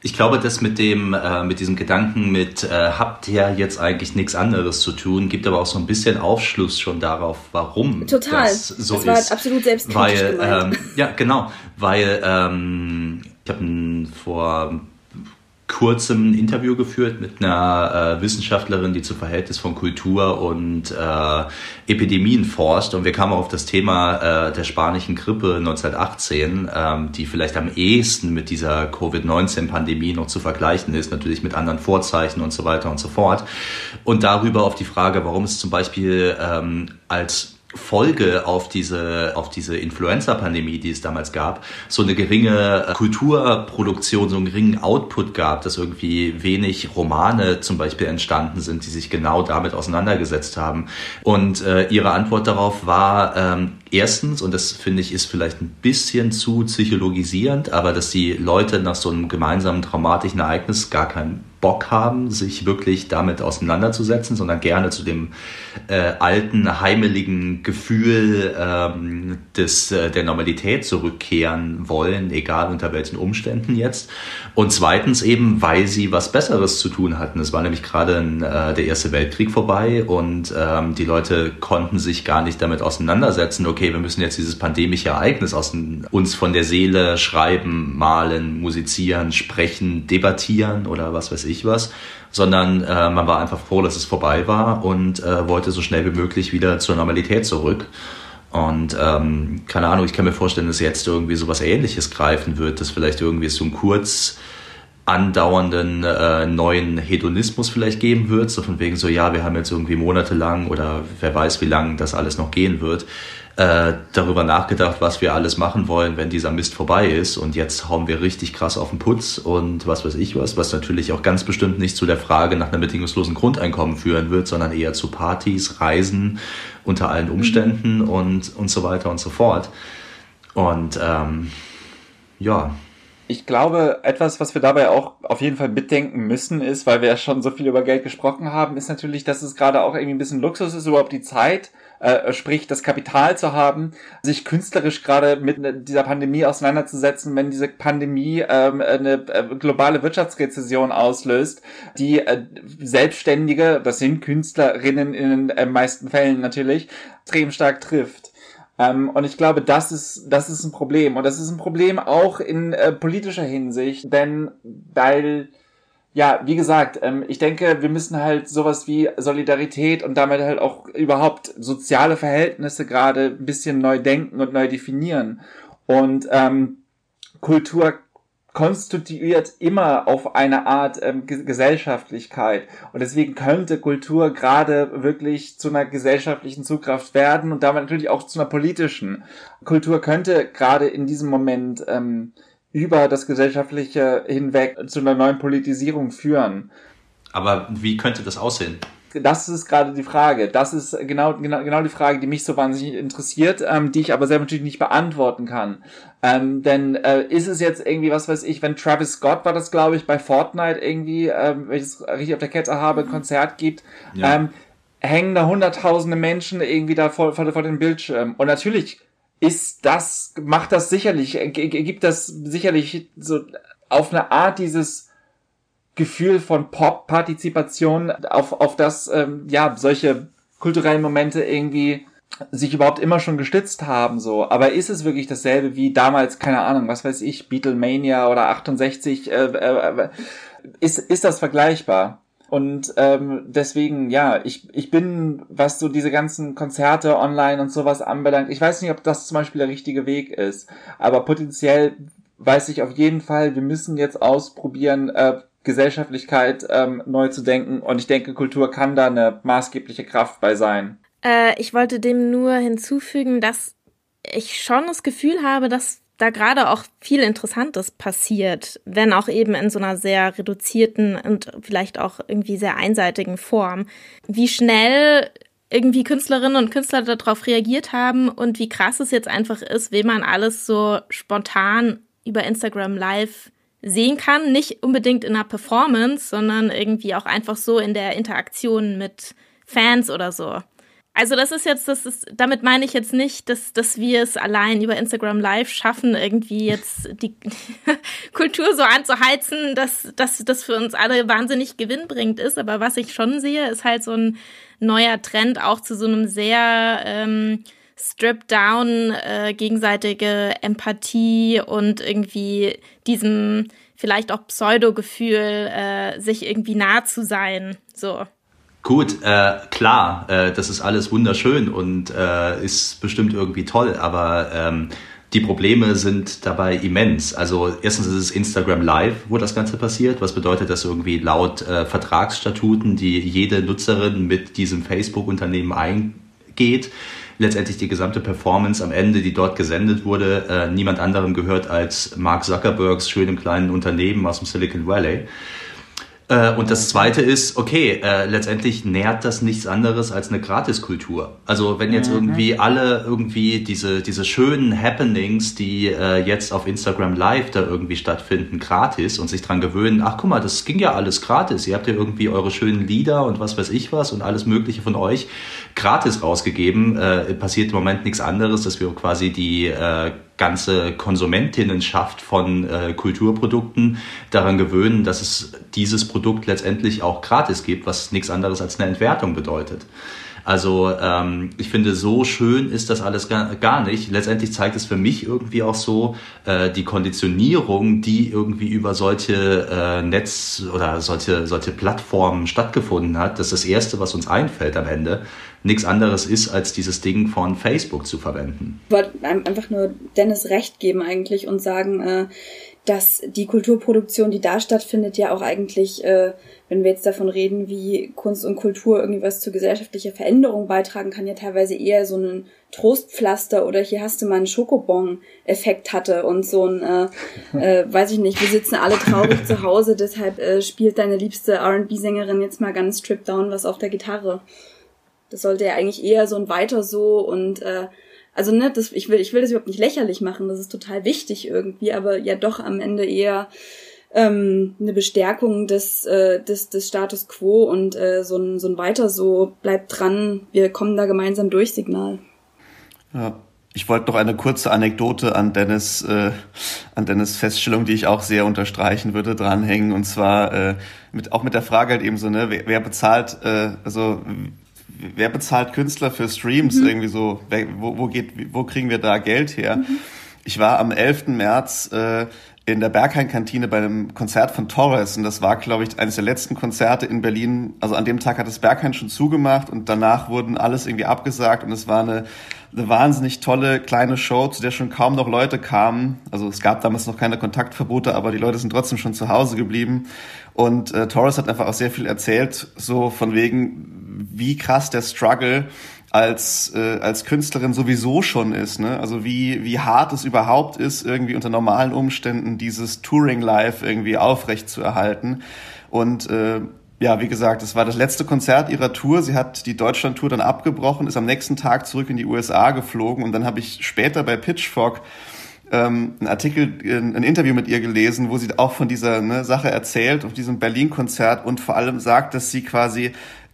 Ich glaube, das mit dem, äh, mit diesem Gedanken mit, äh, habt ihr jetzt eigentlich nichts anderes zu tun, gibt aber auch so ein bisschen Aufschluss schon darauf, warum Total. das so das war ist. absolut selbstkritisch weil. Ähm, ja, genau, weil ähm, ich habe vor kurzem ein Interview geführt mit einer äh, Wissenschaftlerin, die zu Verhältnis von Kultur und äh, Epidemien forscht. Und wir kamen auf das Thema äh, der spanischen Grippe 1918, ähm, die vielleicht am ehesten mit dieser Covid-19-Pandemie noch zu vergleichen ist, natürlich mit anderen Vorzeichen und so weiter und so fort. Und darüber auf die Frage, warum es zum Beispiel ähm, als Folge auf diese, auf diese Influenza-Pandemie, die es damals gab, so eine geringe Kulturproduktion, so einen geringen Output gab, dass irgendwie wenig Romane zum Beispiel entstanden sind, die sich genau damit auseinandergesetzt haben. Und äh, ihre Antwort darauf war, ähm, erstens, und das finde ich ist vielleicht ein bisschen zu psychologisierend, aber dass die Leute nach so einem gemeinsamen traumatischen Ereignis gar keinen Bock haben, sich wirklich damit auseinanderzusetzen, sondern gerne zu dem äh, alten, heimeligen Gefühl ähm, des, äh, der Normalität zurückkehren wollen, egal unter welchen Umständen jetzt. Und zweitens eben, weil sie was Besseres zu tun hatten. Es war nämlich gerade äh, der Erste Weltkrieg vorbei und ähm, die Leute konnten sich gar nicht damit auseinandersetzen, okay, wir müssen jetzt dieses pandemische Ereignis aus uns von der Seele schreiben, malen, musizieren, sprechen, debattieren oder was weiß ich was, sondern äh, man war einfach froh, dass es vorbei war und äh, wollte so schnell wie möglich wieder zur Normalität zurück. Und ähm, keine Ahnung, ich kann mir vorstellen, dass jetzt irgendwie sowas ähnliches greifen wird, dass vielleicht irgendwie so ein kurz andauernden äh, neuen Hedonismus vielleicht geben wird, so von wegen so, ja, wir haben jetzt irgendwie monatelang oder wer weiß, wie lange das alles noch gehen wird, äh, darüber nachgedacht, was wir alles machen wollen, wenn dieser Mist vorbei ist. Und jetzt hauen wir richtig krass auf den Putz und was weiß ich was, was natürlich auch ganz bestimmt nicht zu der Frage nach einem bedingungslosen Grundeinkommen führen wird, sondern eher zu Partys, Reisen unter allen Umständen mhm. und, und so weiter und so fort. Und ähm, ja, ich glaube, etwas, was wir dabei auch auf jeden Fall mitdenken müssen, ist, weil wir ja schon so viel über Geld gesprochen haben, ist natürlich, dass es gerade auch irgendwie ein bisschen Luxus ist, überhaupt die Zeit äh, sprich das Kapital zu haben, sich künstlerisch gerade mit dieser Pandemie auseinanderzusetzen, wenn diese Pandemie ähm, eine äh, globale Wirtschaftsrezession auslöst, die äh, Selbstständige, das sind Künstlerinnen in den meisten Fällen natürlich, extrem stark trifft. Ähm, und ich glaube, das ist, das ist ein Problem. Und das ist ein Problem auch in äh, politischer Hinsicht, denn weil ja, wie gesagt, ähm, ich denke, wir müssen halt sowas wie Solidarität und damit halt auch überhaupt soziale Verhältnisse gerade ein bisschen neu denken und neu definieren. Und ähm, Kultur konstituiert immer auf eine Art ähm, Gesellschaftlichkeit. Und deswegen könnte Kultur gerade wirklich zu einer gesellschaftlichen Zugkraft werden und damit natürlich auch zu einer politischen. Kultur könnte gerade in diesem Moment ähm, über das Gesellschaftliche hinweg zu einer neuen Politisierung führen. Aber wie könnte das aussehen? Das ist gerade die Frage. Das ist genau, genau, genau die Frage, die mich so wahnsinnig interessiert, ähm, die ich aber selber natürlich nicht beantworten kann. Ähm, denn äh, ist es jetzt irgendwie, was weiß ich, wenn Travis Scott war das, glaube ich, bei Fortnite irgendwie, ähm, wenn ich es richtig auf der Kette habe, ein Konzert gibt, ja. ähm, hängen da hunderttausende Menschen irgendwie da vor, vor, vor dem Bildschirm. Und natürlich ist das, macht das sicherlich, gibt das sicherlich so auf eine Art dieses Gefühl von Pop-Partizipation, auf, auf das, ähm, ja, solche kulturellen Momente irgendwie sich überhaupt immer schon gestützt haben, so. Aber ist es wirklich dasselbe wie damals, keine Ahnung, was weiß ich, Beatlemania oder 68, äh, äh, äh, ist, ist das vergleichbar? Und ähm, deswegen, ja, ich, ich bin, was so diese ganzen Konzerte online und sowas anbelangt, ich weiß nicht, ob das zum Beispiel der richtige Weg ist. Aber potenziell weiß ich auf jeden Fall, wir müssen jetzt ausprobieren, äh, Gesellschaftlichkeit ähm, neu zu denken. Und ich denke, Kultur kann da eine maßgebliche Kraft bei sein. Äh, ich wollte dem nur hinzufügen, dass ich schon das Gefühl habe, dass da gerade auch viel Interessantes passiert, wenn auch eben in so einer sehr reduzierten und vielleicht auch irgendwie sehr einseitigen Form. Wie schnell irgendwie Künstlerinnen und Künstler darauf reagiert haben und wie krass es jetzt einfach ist, wie man alles so spontan über Instagram Live sehen kann. Nicht unbedingt in einer Performance, sondern irgendwie auch einfach so in der Interaktion mit Fans oder so. Also das ist jetzt, das ist, damit meine ich jetzt nicht, dass, dass wir es allein über Instagram Live schaffen, irgendwie jetzt die Kultur so anzuheizen, dass, dass das für uns alle wahnsinnig gewinnbringend ist. Aber was ich schon sehe, ist halt so ein neuer Trend auch zu so einem sehr ähm, stripped down, äh, gegenseitige Empathie und irgendwie diesem vielleicht auch Pseudo-Gefühl, äh, sich irgendwie nah zu sein. So. Gut, äh, klar, äh, das ist alles wunderschön und äh, ist bestimmt irgendwie toll, aber ähm, die Probleme sind dabei immens. Also erstens ist es Instagram Live, wo das Ganze passiert, was bedeutet, dass irgendwie laut äh, Vertragsstatuten, die jede Nutzerin mit diesem Facebook-Unternehmen eingeht, letztendlich die gesamte Performance am Ende, die dort gesendet wurde, äh, niemand anderem gehört als Mark Zuckerbergs schönem kleinen Unternehmen aus dem Silicon Valley. Äh, und das Zweite ist, okay, äh, letztendlich nährt das nichts anderes als eine Gratiskultur. Also wenn jetzt mhm. irgendwie alle irgendwie diese, diese schönen Happenings, die äh, jetzt auf Instagram Live da irgendwie stattfinden, gratis und sich dran gewöhnen, ach guck mal, das ging ja alles gratis. Ihr habt ja irgendwie eure schönen Lieder und was weiß ich was und alles Mögliche von euch gratis rausgegeben. Äh, passiert im Moment nichts anderes, dass wir quasi die äh, ganze Konsumentinnenschaft von äh, Kulturprodukten daran gewöhnen, dass es dieses Produkt letztendlich auch gratis gibt, was nichts anderes als eine Entwertung bedeutet. Also ähm, ich finde, so schön ist das alles gar, gar nicht. Letztendlich zeigt es für mich irgendwie auch so äh, die Konditionierung, die irgendwie über solche äh, Netz oder solche, solche Plattformen stattgefunden hat. dass das Erste, was uns einfällt am Ende, nichts anderes ist, als dieses Ding von Facebook zu verwenden. Ich wollte einfach nur Dennis recht geben eigentlich und sagen, äh, dass die Kulturproduktion, die da stattfindet, ja auch eigentlich, äh, wenn wir jetzt davon reden, wie Kunst und Kultur irgendwie was zur gesellschaftlicher Veränderung beitragen kann, ja teilweise eher so ein Trostpflaster oder hier hast du mal einen Schokobon-Effekt hatte und so ein, äh, äh, weiß ich nicht, wir sitzen alle traurig zu Hause, deshalb äh, spielt deine liebste R&B-Sängerin jetzt mal ganz stripped down was auf der Gitarre. Das sollte ja eigentlich eher so ein weiter so und äh, also ne, das, ich will, ich will das überhaupt nicht lächerlich machen, das ist total wichtig irgendwie, aber ja doch am Ende eher ähm, eine Bestärkung des, äh, des, des Status quo und äh, so, ein, so ein weiter so, bleibt dran, wir kommen da gemeinsam durch Signal. Ja. Ich wollte noch eine kurze Anekdote an Dennis, äh, an Dennis Feststellung, die ich auch sehr unterstreichen würde, dranhängen. Und zwar äh, mit, auch mit der Frage halt eben so, ne, wer, wer bezahlt, äh, also wer bezahlt Künstler für Streams mhm. irgendwie so? Wer, wo, wo geht, wo kriegen wir da Geld her? Mhm. Ich war am 11. März äh, in der Berghain-Kantine bei einem Konzert von Torres und das war, glaube ich, eines der letzten Konzerte in Berlin. Also an dem Tag hat das Berghain schon zugemacht und danach wurden alles irgendwie abgesagt und es war eine, eine wahnsinnig tolle kleine Show, zu der schon kaum noch Leute kamen. Also es gab damals noch keine Kontaktverbote, aber die Leute sind trotzdem schon zu Hause geblieben und äh, Torres hat einfach auch sehr viel erzählt, so von wegen, wie krass der Struggle als, äh, als Künstlerin sowieso schon ist. Ne? Also wie, wie hart es überhaupt ist, irgendwie unter normalen Umständen dieses Touring-Life irgendwie aufrecht zu erhalten. Und äh, ja, wie gesagt, es war das letzte Konzert ihrer Tour. Sie hat die Deutschland-Tour dann abgebrochen, ist am nächsten Tag zurück in die USA geflogen und dann habe ich später bei Pitchfork ähm, einen Artikel, ein Interview mit ihr gelesen, wo sie auch von dieser ne, Sache erzählt, auf diesem Berlin-Konzert und vor allem sagt, dass sie quasi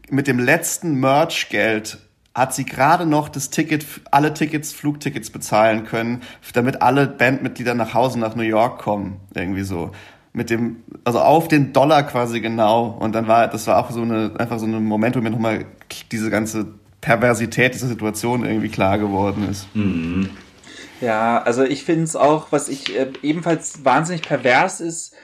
mit dem letzten Merch-Geld hat sie gerade noch das Ticket, alle Tickets, Flugtickets bezahlen können, damit alle Bandmitglieder nach Hause nach New York kommen. Irgendwie so. Mit dem, also auf den Dollar quasi genau. Und dann war, das war auch so eine, einfach so ein Moment, wo mir nochmal diese ganze Perversität dieser Situation irgendwie klar geworden ist. Mhm. Ja, also ich finde es auch, was ich äh, ebenfalls wahnsinnig pervers ist,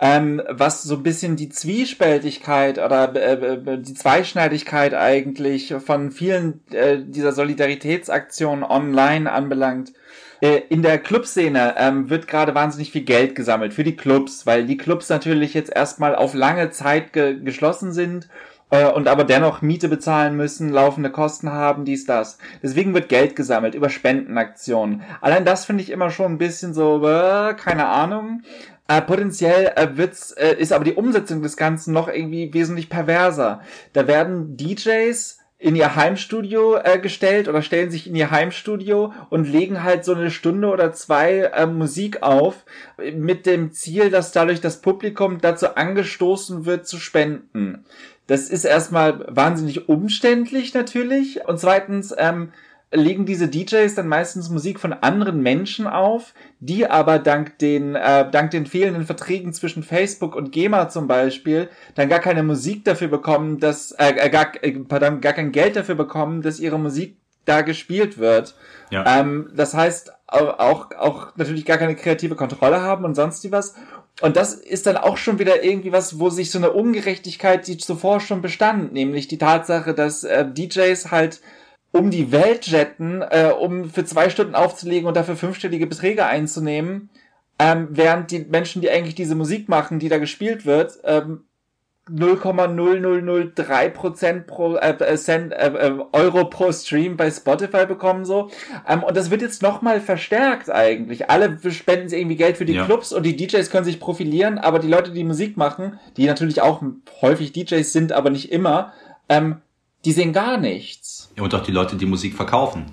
ähm, was so ein bisschen die Zwiespältigkeit oder äh, äh, die Zweischneidigkeit eigentlich von vielen äh, dieser Solidaritätsaktionen online anbelangt. Äh, in der Clubszene ähm, wird gerade wahnsinnig viel Geld gesammelt für die Clubs, weil die Clubs natürlich jetzt erstmal auf lange Zeit ge geschlossen sind äh, und aber dennoch Miete bezahlen müssen, laufende Kosten haben, dies, das. Deswegen wird Geld gesammelt über Spendenaktionen. Allein das finde ich immer schon ein bisschen so, äh, keine Ahnung. Äh, potenziell äh, wird's, äh, ist aber die Umsetzung des Ganzen noch irgendwie wesentlich perverser. Da werden DJs in ihr Heimstudio äh, gestellt oder stellen sich in ihr Heimstudio und legen halt so eine Stunde oder zwei äh, Musik auf mit dem Ziel, dass dadurch das Publikum dazu angestoßen wird zu spenden. Das ist erstmal wahnsinnig umständlich natürlich und zweitens ähm, legen diese DJs dann meistens Musik von anderen Menschen auf, die aber dank den, äh, dank den fehlenden Verträgen zwischen Facebook und GEMA zum Beispiel dann gar keine Musik dafür bekommen, dass, äh, äh gar, äh, pardon, gar kein Geld dafür bekommen, dass ihre Musik da gespielt wird. Ja. Ähm, das heißt, auch, auch natürlich gar keine kreative Kontrolle haben und sonst was. Und das ist dann auch schon wieder irgendwie was, wo sich so eine Ungerechtigkeit, die zuvor schon bestand, nämlich die Tatsache, dass äh, DJs halt um die Welt jetten, äh, um für zwei Stunden aufzulegen und dafür fünfstellige Beträge einzunehmen, ähm, während die Menschen, die eigentlich diese Musik machen, die da gespielt wird, ähm, 0,0003 Prozent pro äh, äh, Cent, äh, äh, Euro pro Stream bei Spotify bekommen so ähm, und das wird jetzt nochmal verstärkt eigentlich. Alle spenden irgendwie Geld für die ja. Clubs und die DJs können sich profilieren, aber die Leute, die Musik machen, die natürlich auch häufig DJs sind, aber nicht immer, ähm, die sehen gar nichts. Und auch die Leute, die Musik verkaufen.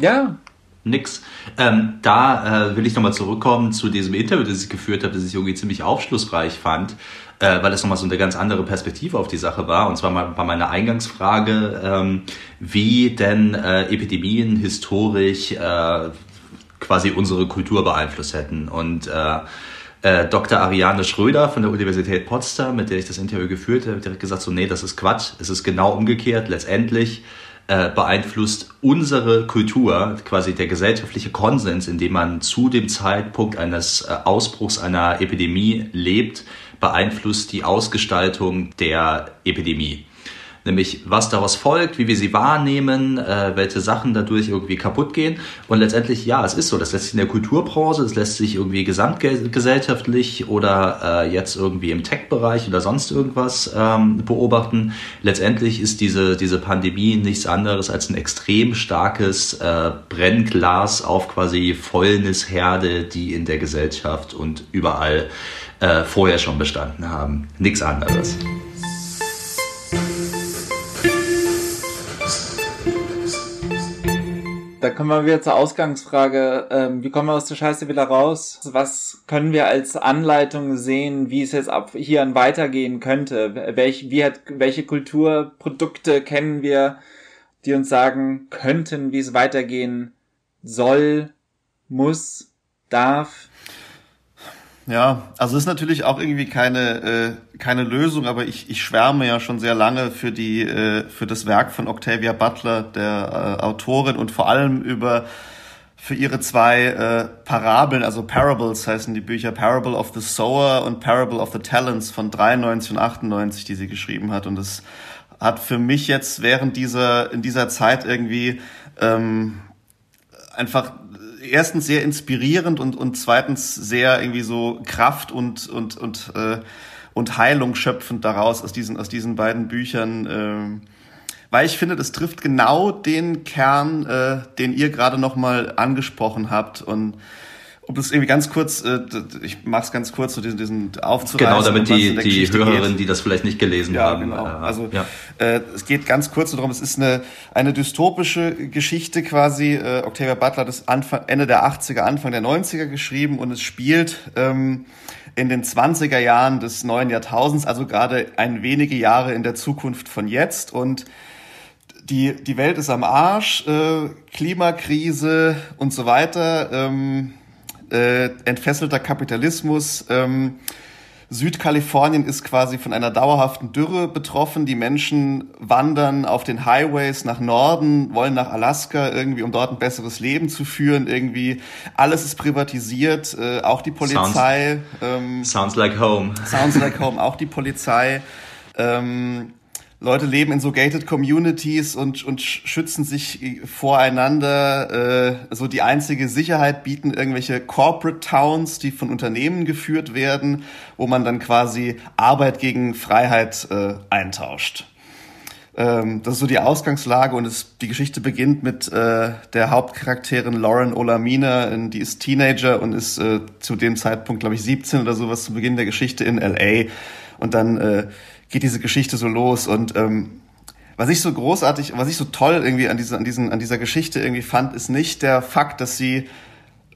Ja. Nix. Ähm, da äh, will ich nochmal zurückkommen zu diesem Interview, das ich geführt habe, das ich irgendwie ziemlich aufschlussreich fand äh, weil es nochmal so eine ganz andere Perspektive auf die Sache war. Und zwar mal, war meine Eingangsfrage, ähm, wie denn äh, Epidemien historisch äh, quasi unsere Kultur beeinflusst hätten. Und äh, äh, Dr. Ariane Schröder von der Universität Potsdam, mit der ich das Interview geführt habe, hat direkt gesagt, so nee, das ist Quatsch, es ist genau umgekehrt. Letztendlich äh, beeinflusst unsere Kultur, quasi der gesellschaftliche Konsens, in dem man zu dem Zeitpunkt eines äh, Ausbruchs einer Epidemie lebt, beeinflusst die Ausgestaltung der Epidemie. Nämlich, was daraus folgt, wie wir sie wahrnehmen, äh, welche Sachen dadurch irgendwie kaputt gehen. Und letztendlich, ja, es ist so, das lässt sich in der Kulturbranche, es lässt sich irgendwie gesamtgesellschaftlich oder äh, jetzt irgendwie im Tech-Bereich oder sonst irgendwas ähm, beobachten. Letztendlich ist diese, diese Pandemie nichts anderes als ein extrem starkes äh, Brennglas auf quasi Fäulnisherde, die in der Gesellschaft und überall äh, vorher schon bestanden haben. Nichts anderes. Da kommen wir wieder zur Ausgangsfrage. Ähm, wie kommen wir aus der Scheiße wieder raus? Was können wir als Anleitung sehen, wie es jetzt ab hier an weitergehen könnte? Welch, wie hat, welche Kulturprodukte kennen wir, die uns sagen könnten, wie es weitergehen soll, muss, darf? Ja, also ist natürlich auch irgendwie keine äh, keine Lösung, aber ich, ich schwärme ja schon sehr lange für die äh, für das Werk von Octavia Butler, der äh, Autorin und vor allem über für ihre zwei äh, Parabeln, also Parables heißen die Bücher Parable of the Sower und Parable of the Talents von 93 und 98, die sie geschrieben hat. Und das hat für mich jetzt während dieser in dieser Zeit irgendwie ähm, einfach erstens sehr inspirierend und, und zweitens sehr irgendwie so Kraft und, und, und, äh, und Heilung schöpfend daraus aus diesen, aus diesen beiden Büchern. Äh, weil ich finde, das trifft genau den Kern, äh, den ihr gerade nochmal angesprochen habt. Und um das irgendwie ganz kurz, äh, ich mach's ganz kurz, so diesen, diesen aufzureißen. Genau, damit die, die Hörerinnen, die das vielleicht nicht gelesen ja, haben. Genau. Äh, also ja. äh, es geht ganz kurz darum, es ist eine, eine dystopische Geschichte quasi. Äh, Octavia Butler hat das Anfang, Ende der 80er, Anfang der 90er geschrieben und es spielt ähm, in den 20er Jahren des neuen Jahrtausends, also gerade ein wenige Jahre in der Zukunft von jetzt und die, die Welt ist am Arsch, äh, Klimakrise und so weiter. Ähm, äh, entfesselter Kapitalismus. Ähm, Südkalifornien ist quasi von einer dauerhaften Dürre betroffen. Die Menschen wandern auf den Highways nach Norden, wollen nach Alaska irgendwie, um dort ein besseres Leben zu führen. Irgendwie alles ist privatisiert, äh, auch die Polizei. Sounds, ähm, sounds like home. Sounds like home, auch die Polizei. Ähm, Leute leben in so gated Communities und, und schützen sich voreinander. Äh, so die einzige Sicherheit bieten irgendwelche Corporate Towns, die von Unternehmen geführt werden, wo man dann quasi Arbeit gegen Freiheit äh, eintauscht. Ähm, das ist so die Ausgangslage und es, die Geschichte beginnt mit äh, der Hauptcharakterin Lauren Olamina, die ist Teenager und ist äh, zu dem Zeitpunkt, glaube ich, 17 oder sowas zu Beginn der Geschichte in LA. Und dann äh, geht diese Geschichte so los und ähm, was ich so großartig, was ich so toll irgendwie an dieser, an diesen, an dieser Geschichte irgendwie fand, ist nicht der Fakt, dass sie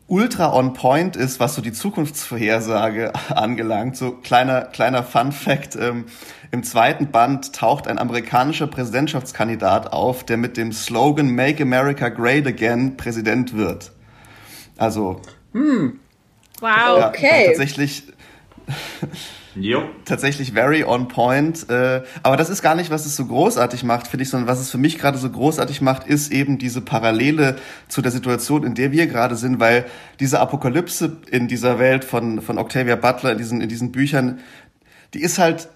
ultra on point ist, was so die Zukunftsvorhersage angelangt. So kleiner, kleiner Fun Fact. Ähm, Im zweiten Band taucht ein amerikanischer Präsidentschaftskandidat auf, der mit dem Slogan Make America Great Again Präsident wird. Also. Hm. Wow. Ja, okay. Tatsächlich Jo. Tatsächlich very on point. Äh, aber das ist gar nicht, was es so großartig macht, finde ich, sondern was es für mich gerade so großartig macht, ist eben diese Parallele zu der Situation, in der wir gerade sind, weil diese Apokalypse in dieser Welt von, von Octavia Butler, in diesen, in diesen Büchern, die ist halt,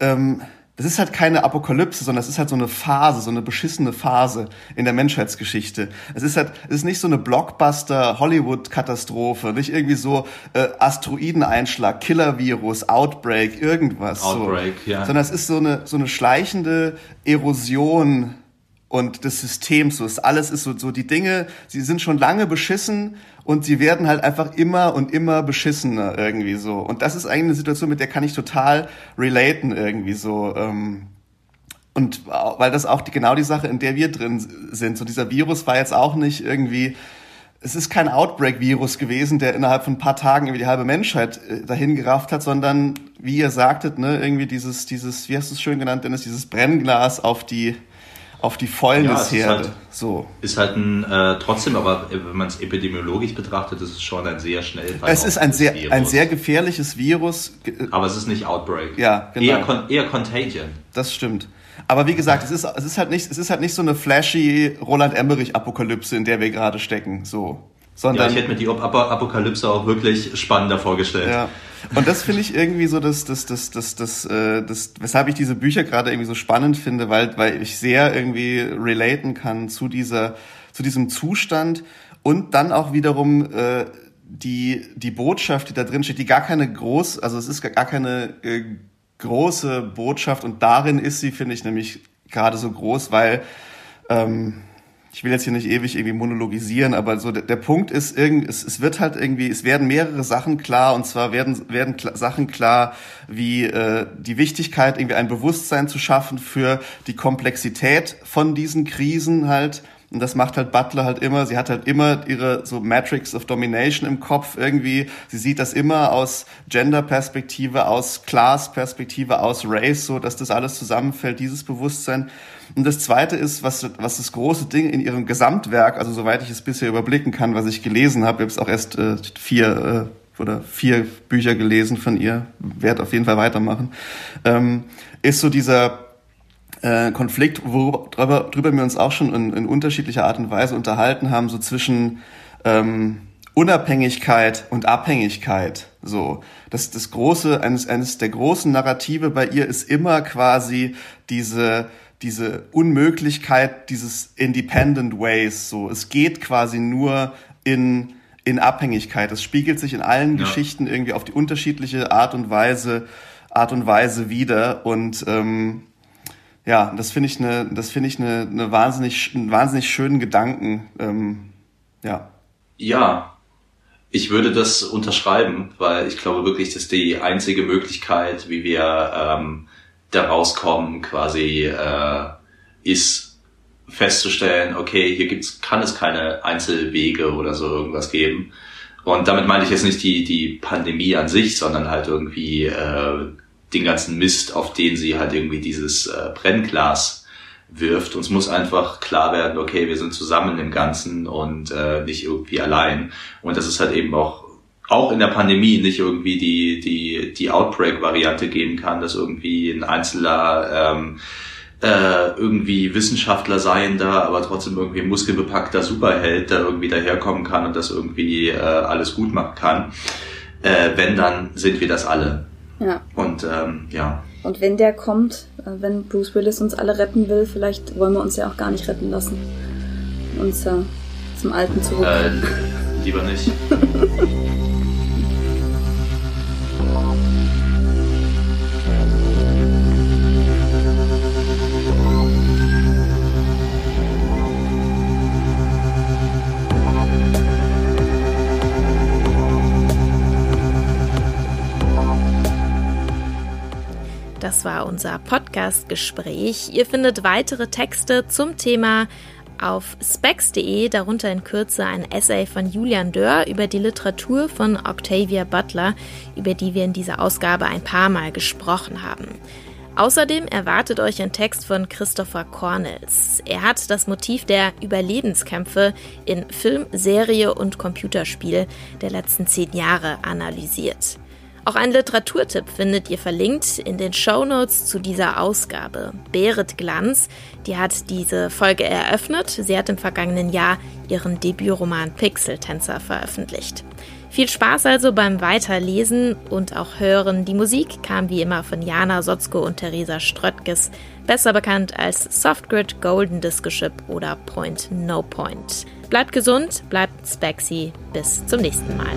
ähm, das ist halt keine Apokalypse, sondern es ist halt so eine Phase, so eine beschissene Phase in der Menschheitsgeschichte. Es ist halt, es ist nicht so eine Blockbuster-Hollywood-Katastrophe, nicht irgendwie so äh, Asteroideneinschlag, Killer-Virus, Outbreak, irgendwas. Outbreak, so. ja. Sondern es ist so eine, so eine schleichende Erosion und des Systems. So ist alles ist so, so die Dinge, sie sind schon lange beschissen und sie werden halt einfach immer und immer beschissener irgendwie so. Und das ist eigentlich eine Situation, mit der kann ich total relaten irgendwie so. Ähm, und weil das auch die, genau die Sache, in der wir drin sind. So dieser Virus war jetzt auch nicht irgendwie, es ist kein Outbreak-Virus gewesen, der innerhalb von ein paar Tagen irgendwie die halbe Menschheit äh, dahin gerafft hat, sondern wie ihr sagtet, ne, irgendwie dieses, dieses, wie hast du es schön genannt, Dennis, dieses Brennglas auf die, auf die Fäulnisherde. Ja, halt, so. Ist halt ein, äh, trotzdem, aber wenn man es epidemiologisch betrachtet, ist es schon ein sehr schnell Es ist ein sehr, Virus. ein sehr gefährliches Virus. Aber es ist nicht Outbreak. Ja, genau. Eher, Con eher Contagion. Das stimmt. Aber wie gesagt, es ist, es ist halt nicht, es ist halt nicht so eine flashy Roland Emmerich Apokalypse, in der wir gerade stecken, so. Sondern, ja, ich hätte mir die Apokalypse auch wirklich spannender vorgestellt. Ja. Und das finde ich irgendwie so das, das, das, das, das, äh, das, weshalb ich diese Bücher gerade irgendwie so spannend finde, weil, weil ich sehr irgendwie relaten kann zu dieser, zu diesem Zustand und dann auch wiederum äh, die, die Botschaft, die da drin steht, die gar keine groß, also es ist gar keine äh, große Botschaft und darin ist sie, finde ich, nämlich gerade so groß, weil ähm, ich will jetzt hier nicht ewig irgendwie monologisieren, aber so der, der Punkt ist irgendwie, es, es wird halt irgendwie, es werden mehrere Sachen klar und zwar werden werden klar, Sachen klar wie äh, die Wichtigkeit irgendwie ein Bewusstsein zu schaffen für die Komplexität von diesen Krisen halt und das macht halt Butler halt immer. Sie hat halt immer ihre so Matrix of Domination im Kopf irgendwie. Sie sieht das immer aus Gender-Perspektive, aus Class-Perspektive, aus Race, so dass das alles zusammenfällt, dieses Bewusstsein. Und das zweite ist, was, was das große Ding in ihrem Gesamtwerk, also soweit ich es bisher überblicken kann, was ich gelesen habe, ich habe es auch erst äh, vier äh, oder vier Bücher gelesen von ihr, werde auf jeden Fall weitermachen, ähm, ist so dieser äh, Konflikt, worüber drüber wir uns auch schon in, in unterschiedlicher Art und Weise unterhalten haben, so zwischen ähm, Unabhängigkeit und Abhängigkeit. So, das das große eines eines der großen Narrative bei ihr ist immer quasi diese diese Unmöglichkeit dieses Independent Ways. So, es geht quasi nur in in Abhängigkeit. Es spiegelt sich in allen ja. Geschichten irgendwie auf die unterschiedliche Art und Weise Art und Weise wieder und ähm, ja, das finde ich eine, das finde ich eine, eine wahnsinnig, einen wahnsinnig schönen Gedanken. Ähm, ja. Ja, ich würde das unterschreiben, weil ich glaube wirklich, dass die einzige Möglichkeit, wie wir ähm, da rauskommen, quasi äh, ist festzustellen, okay, hier gibt's, kann es keine Einzelwege oder so irgendwas geben. Und damit meine ich jetzt nicht die, die Pandemie an sich, sondern halt irgendwie äh, den ganzen Mist, auf den sie halt irgendwie dieses äh, Brennglas wirft. Uns muss einfach klar werden, okay, wir sind zusammen im Ganzen und äh, nicht irgendwie allein. Und das ist halt eben auch auch in der Pandemie nicht irgendwie die die die Outbreak-Variante geben kann, dass irgendwie ein einzelner ähm, äh, irgendwie Wissenschaftler sein da, aber trotzdem irgendwie muskelbepackter Superheld, der irgendwie daherkommen kann und das irgendwie äh, alles gut machen kann. Äh, wenn, dann sind wir das alle. Ja. Und ähm, ja. Und wenn der kommt, äh, wenn Bruce Willis uns alle retten will, vielleicht wollen wir uns ja auch gar nicht retten lassen. Uns äh, zum Alten zurück. Äh, lieber nicht. Das war unser Podcast-Gespräch. Ihr findet weitere Texte zum Thema auf specs.de, darunter in Kürze ein Essay von Julian Dörr über die Literatur von Octavia Butler, über die wir in dieser Ausgabe ein paar Mal gesprochen haben. Außerdem erwartet euch ein Text von Christopher Cornels. Er hat das Motiv der Überlebenskämpfe in Film, Serie und Computerspiel der letzten zehn Jahre analysiert. Auch einen Literaturtipp findet ihr verlinkt in den Show Notes zu dieser Ausgabe. Berit Glanz, die hat diese Folge eröffnet. Sie hat im vergangenen Jahr ihren Debütroman Pixeltänzer veröffentlicht. Viel Spaß also beim Weiterlesen und auch Hören. Die Musik kam wie immer von Jana Sotzko und Theresa Ströttges, besser bekannt als Softgrid, Golden Disco Ship oder Point No Point. Bleibt gesund, bleibt spexy. Bis zum nächsten Mal.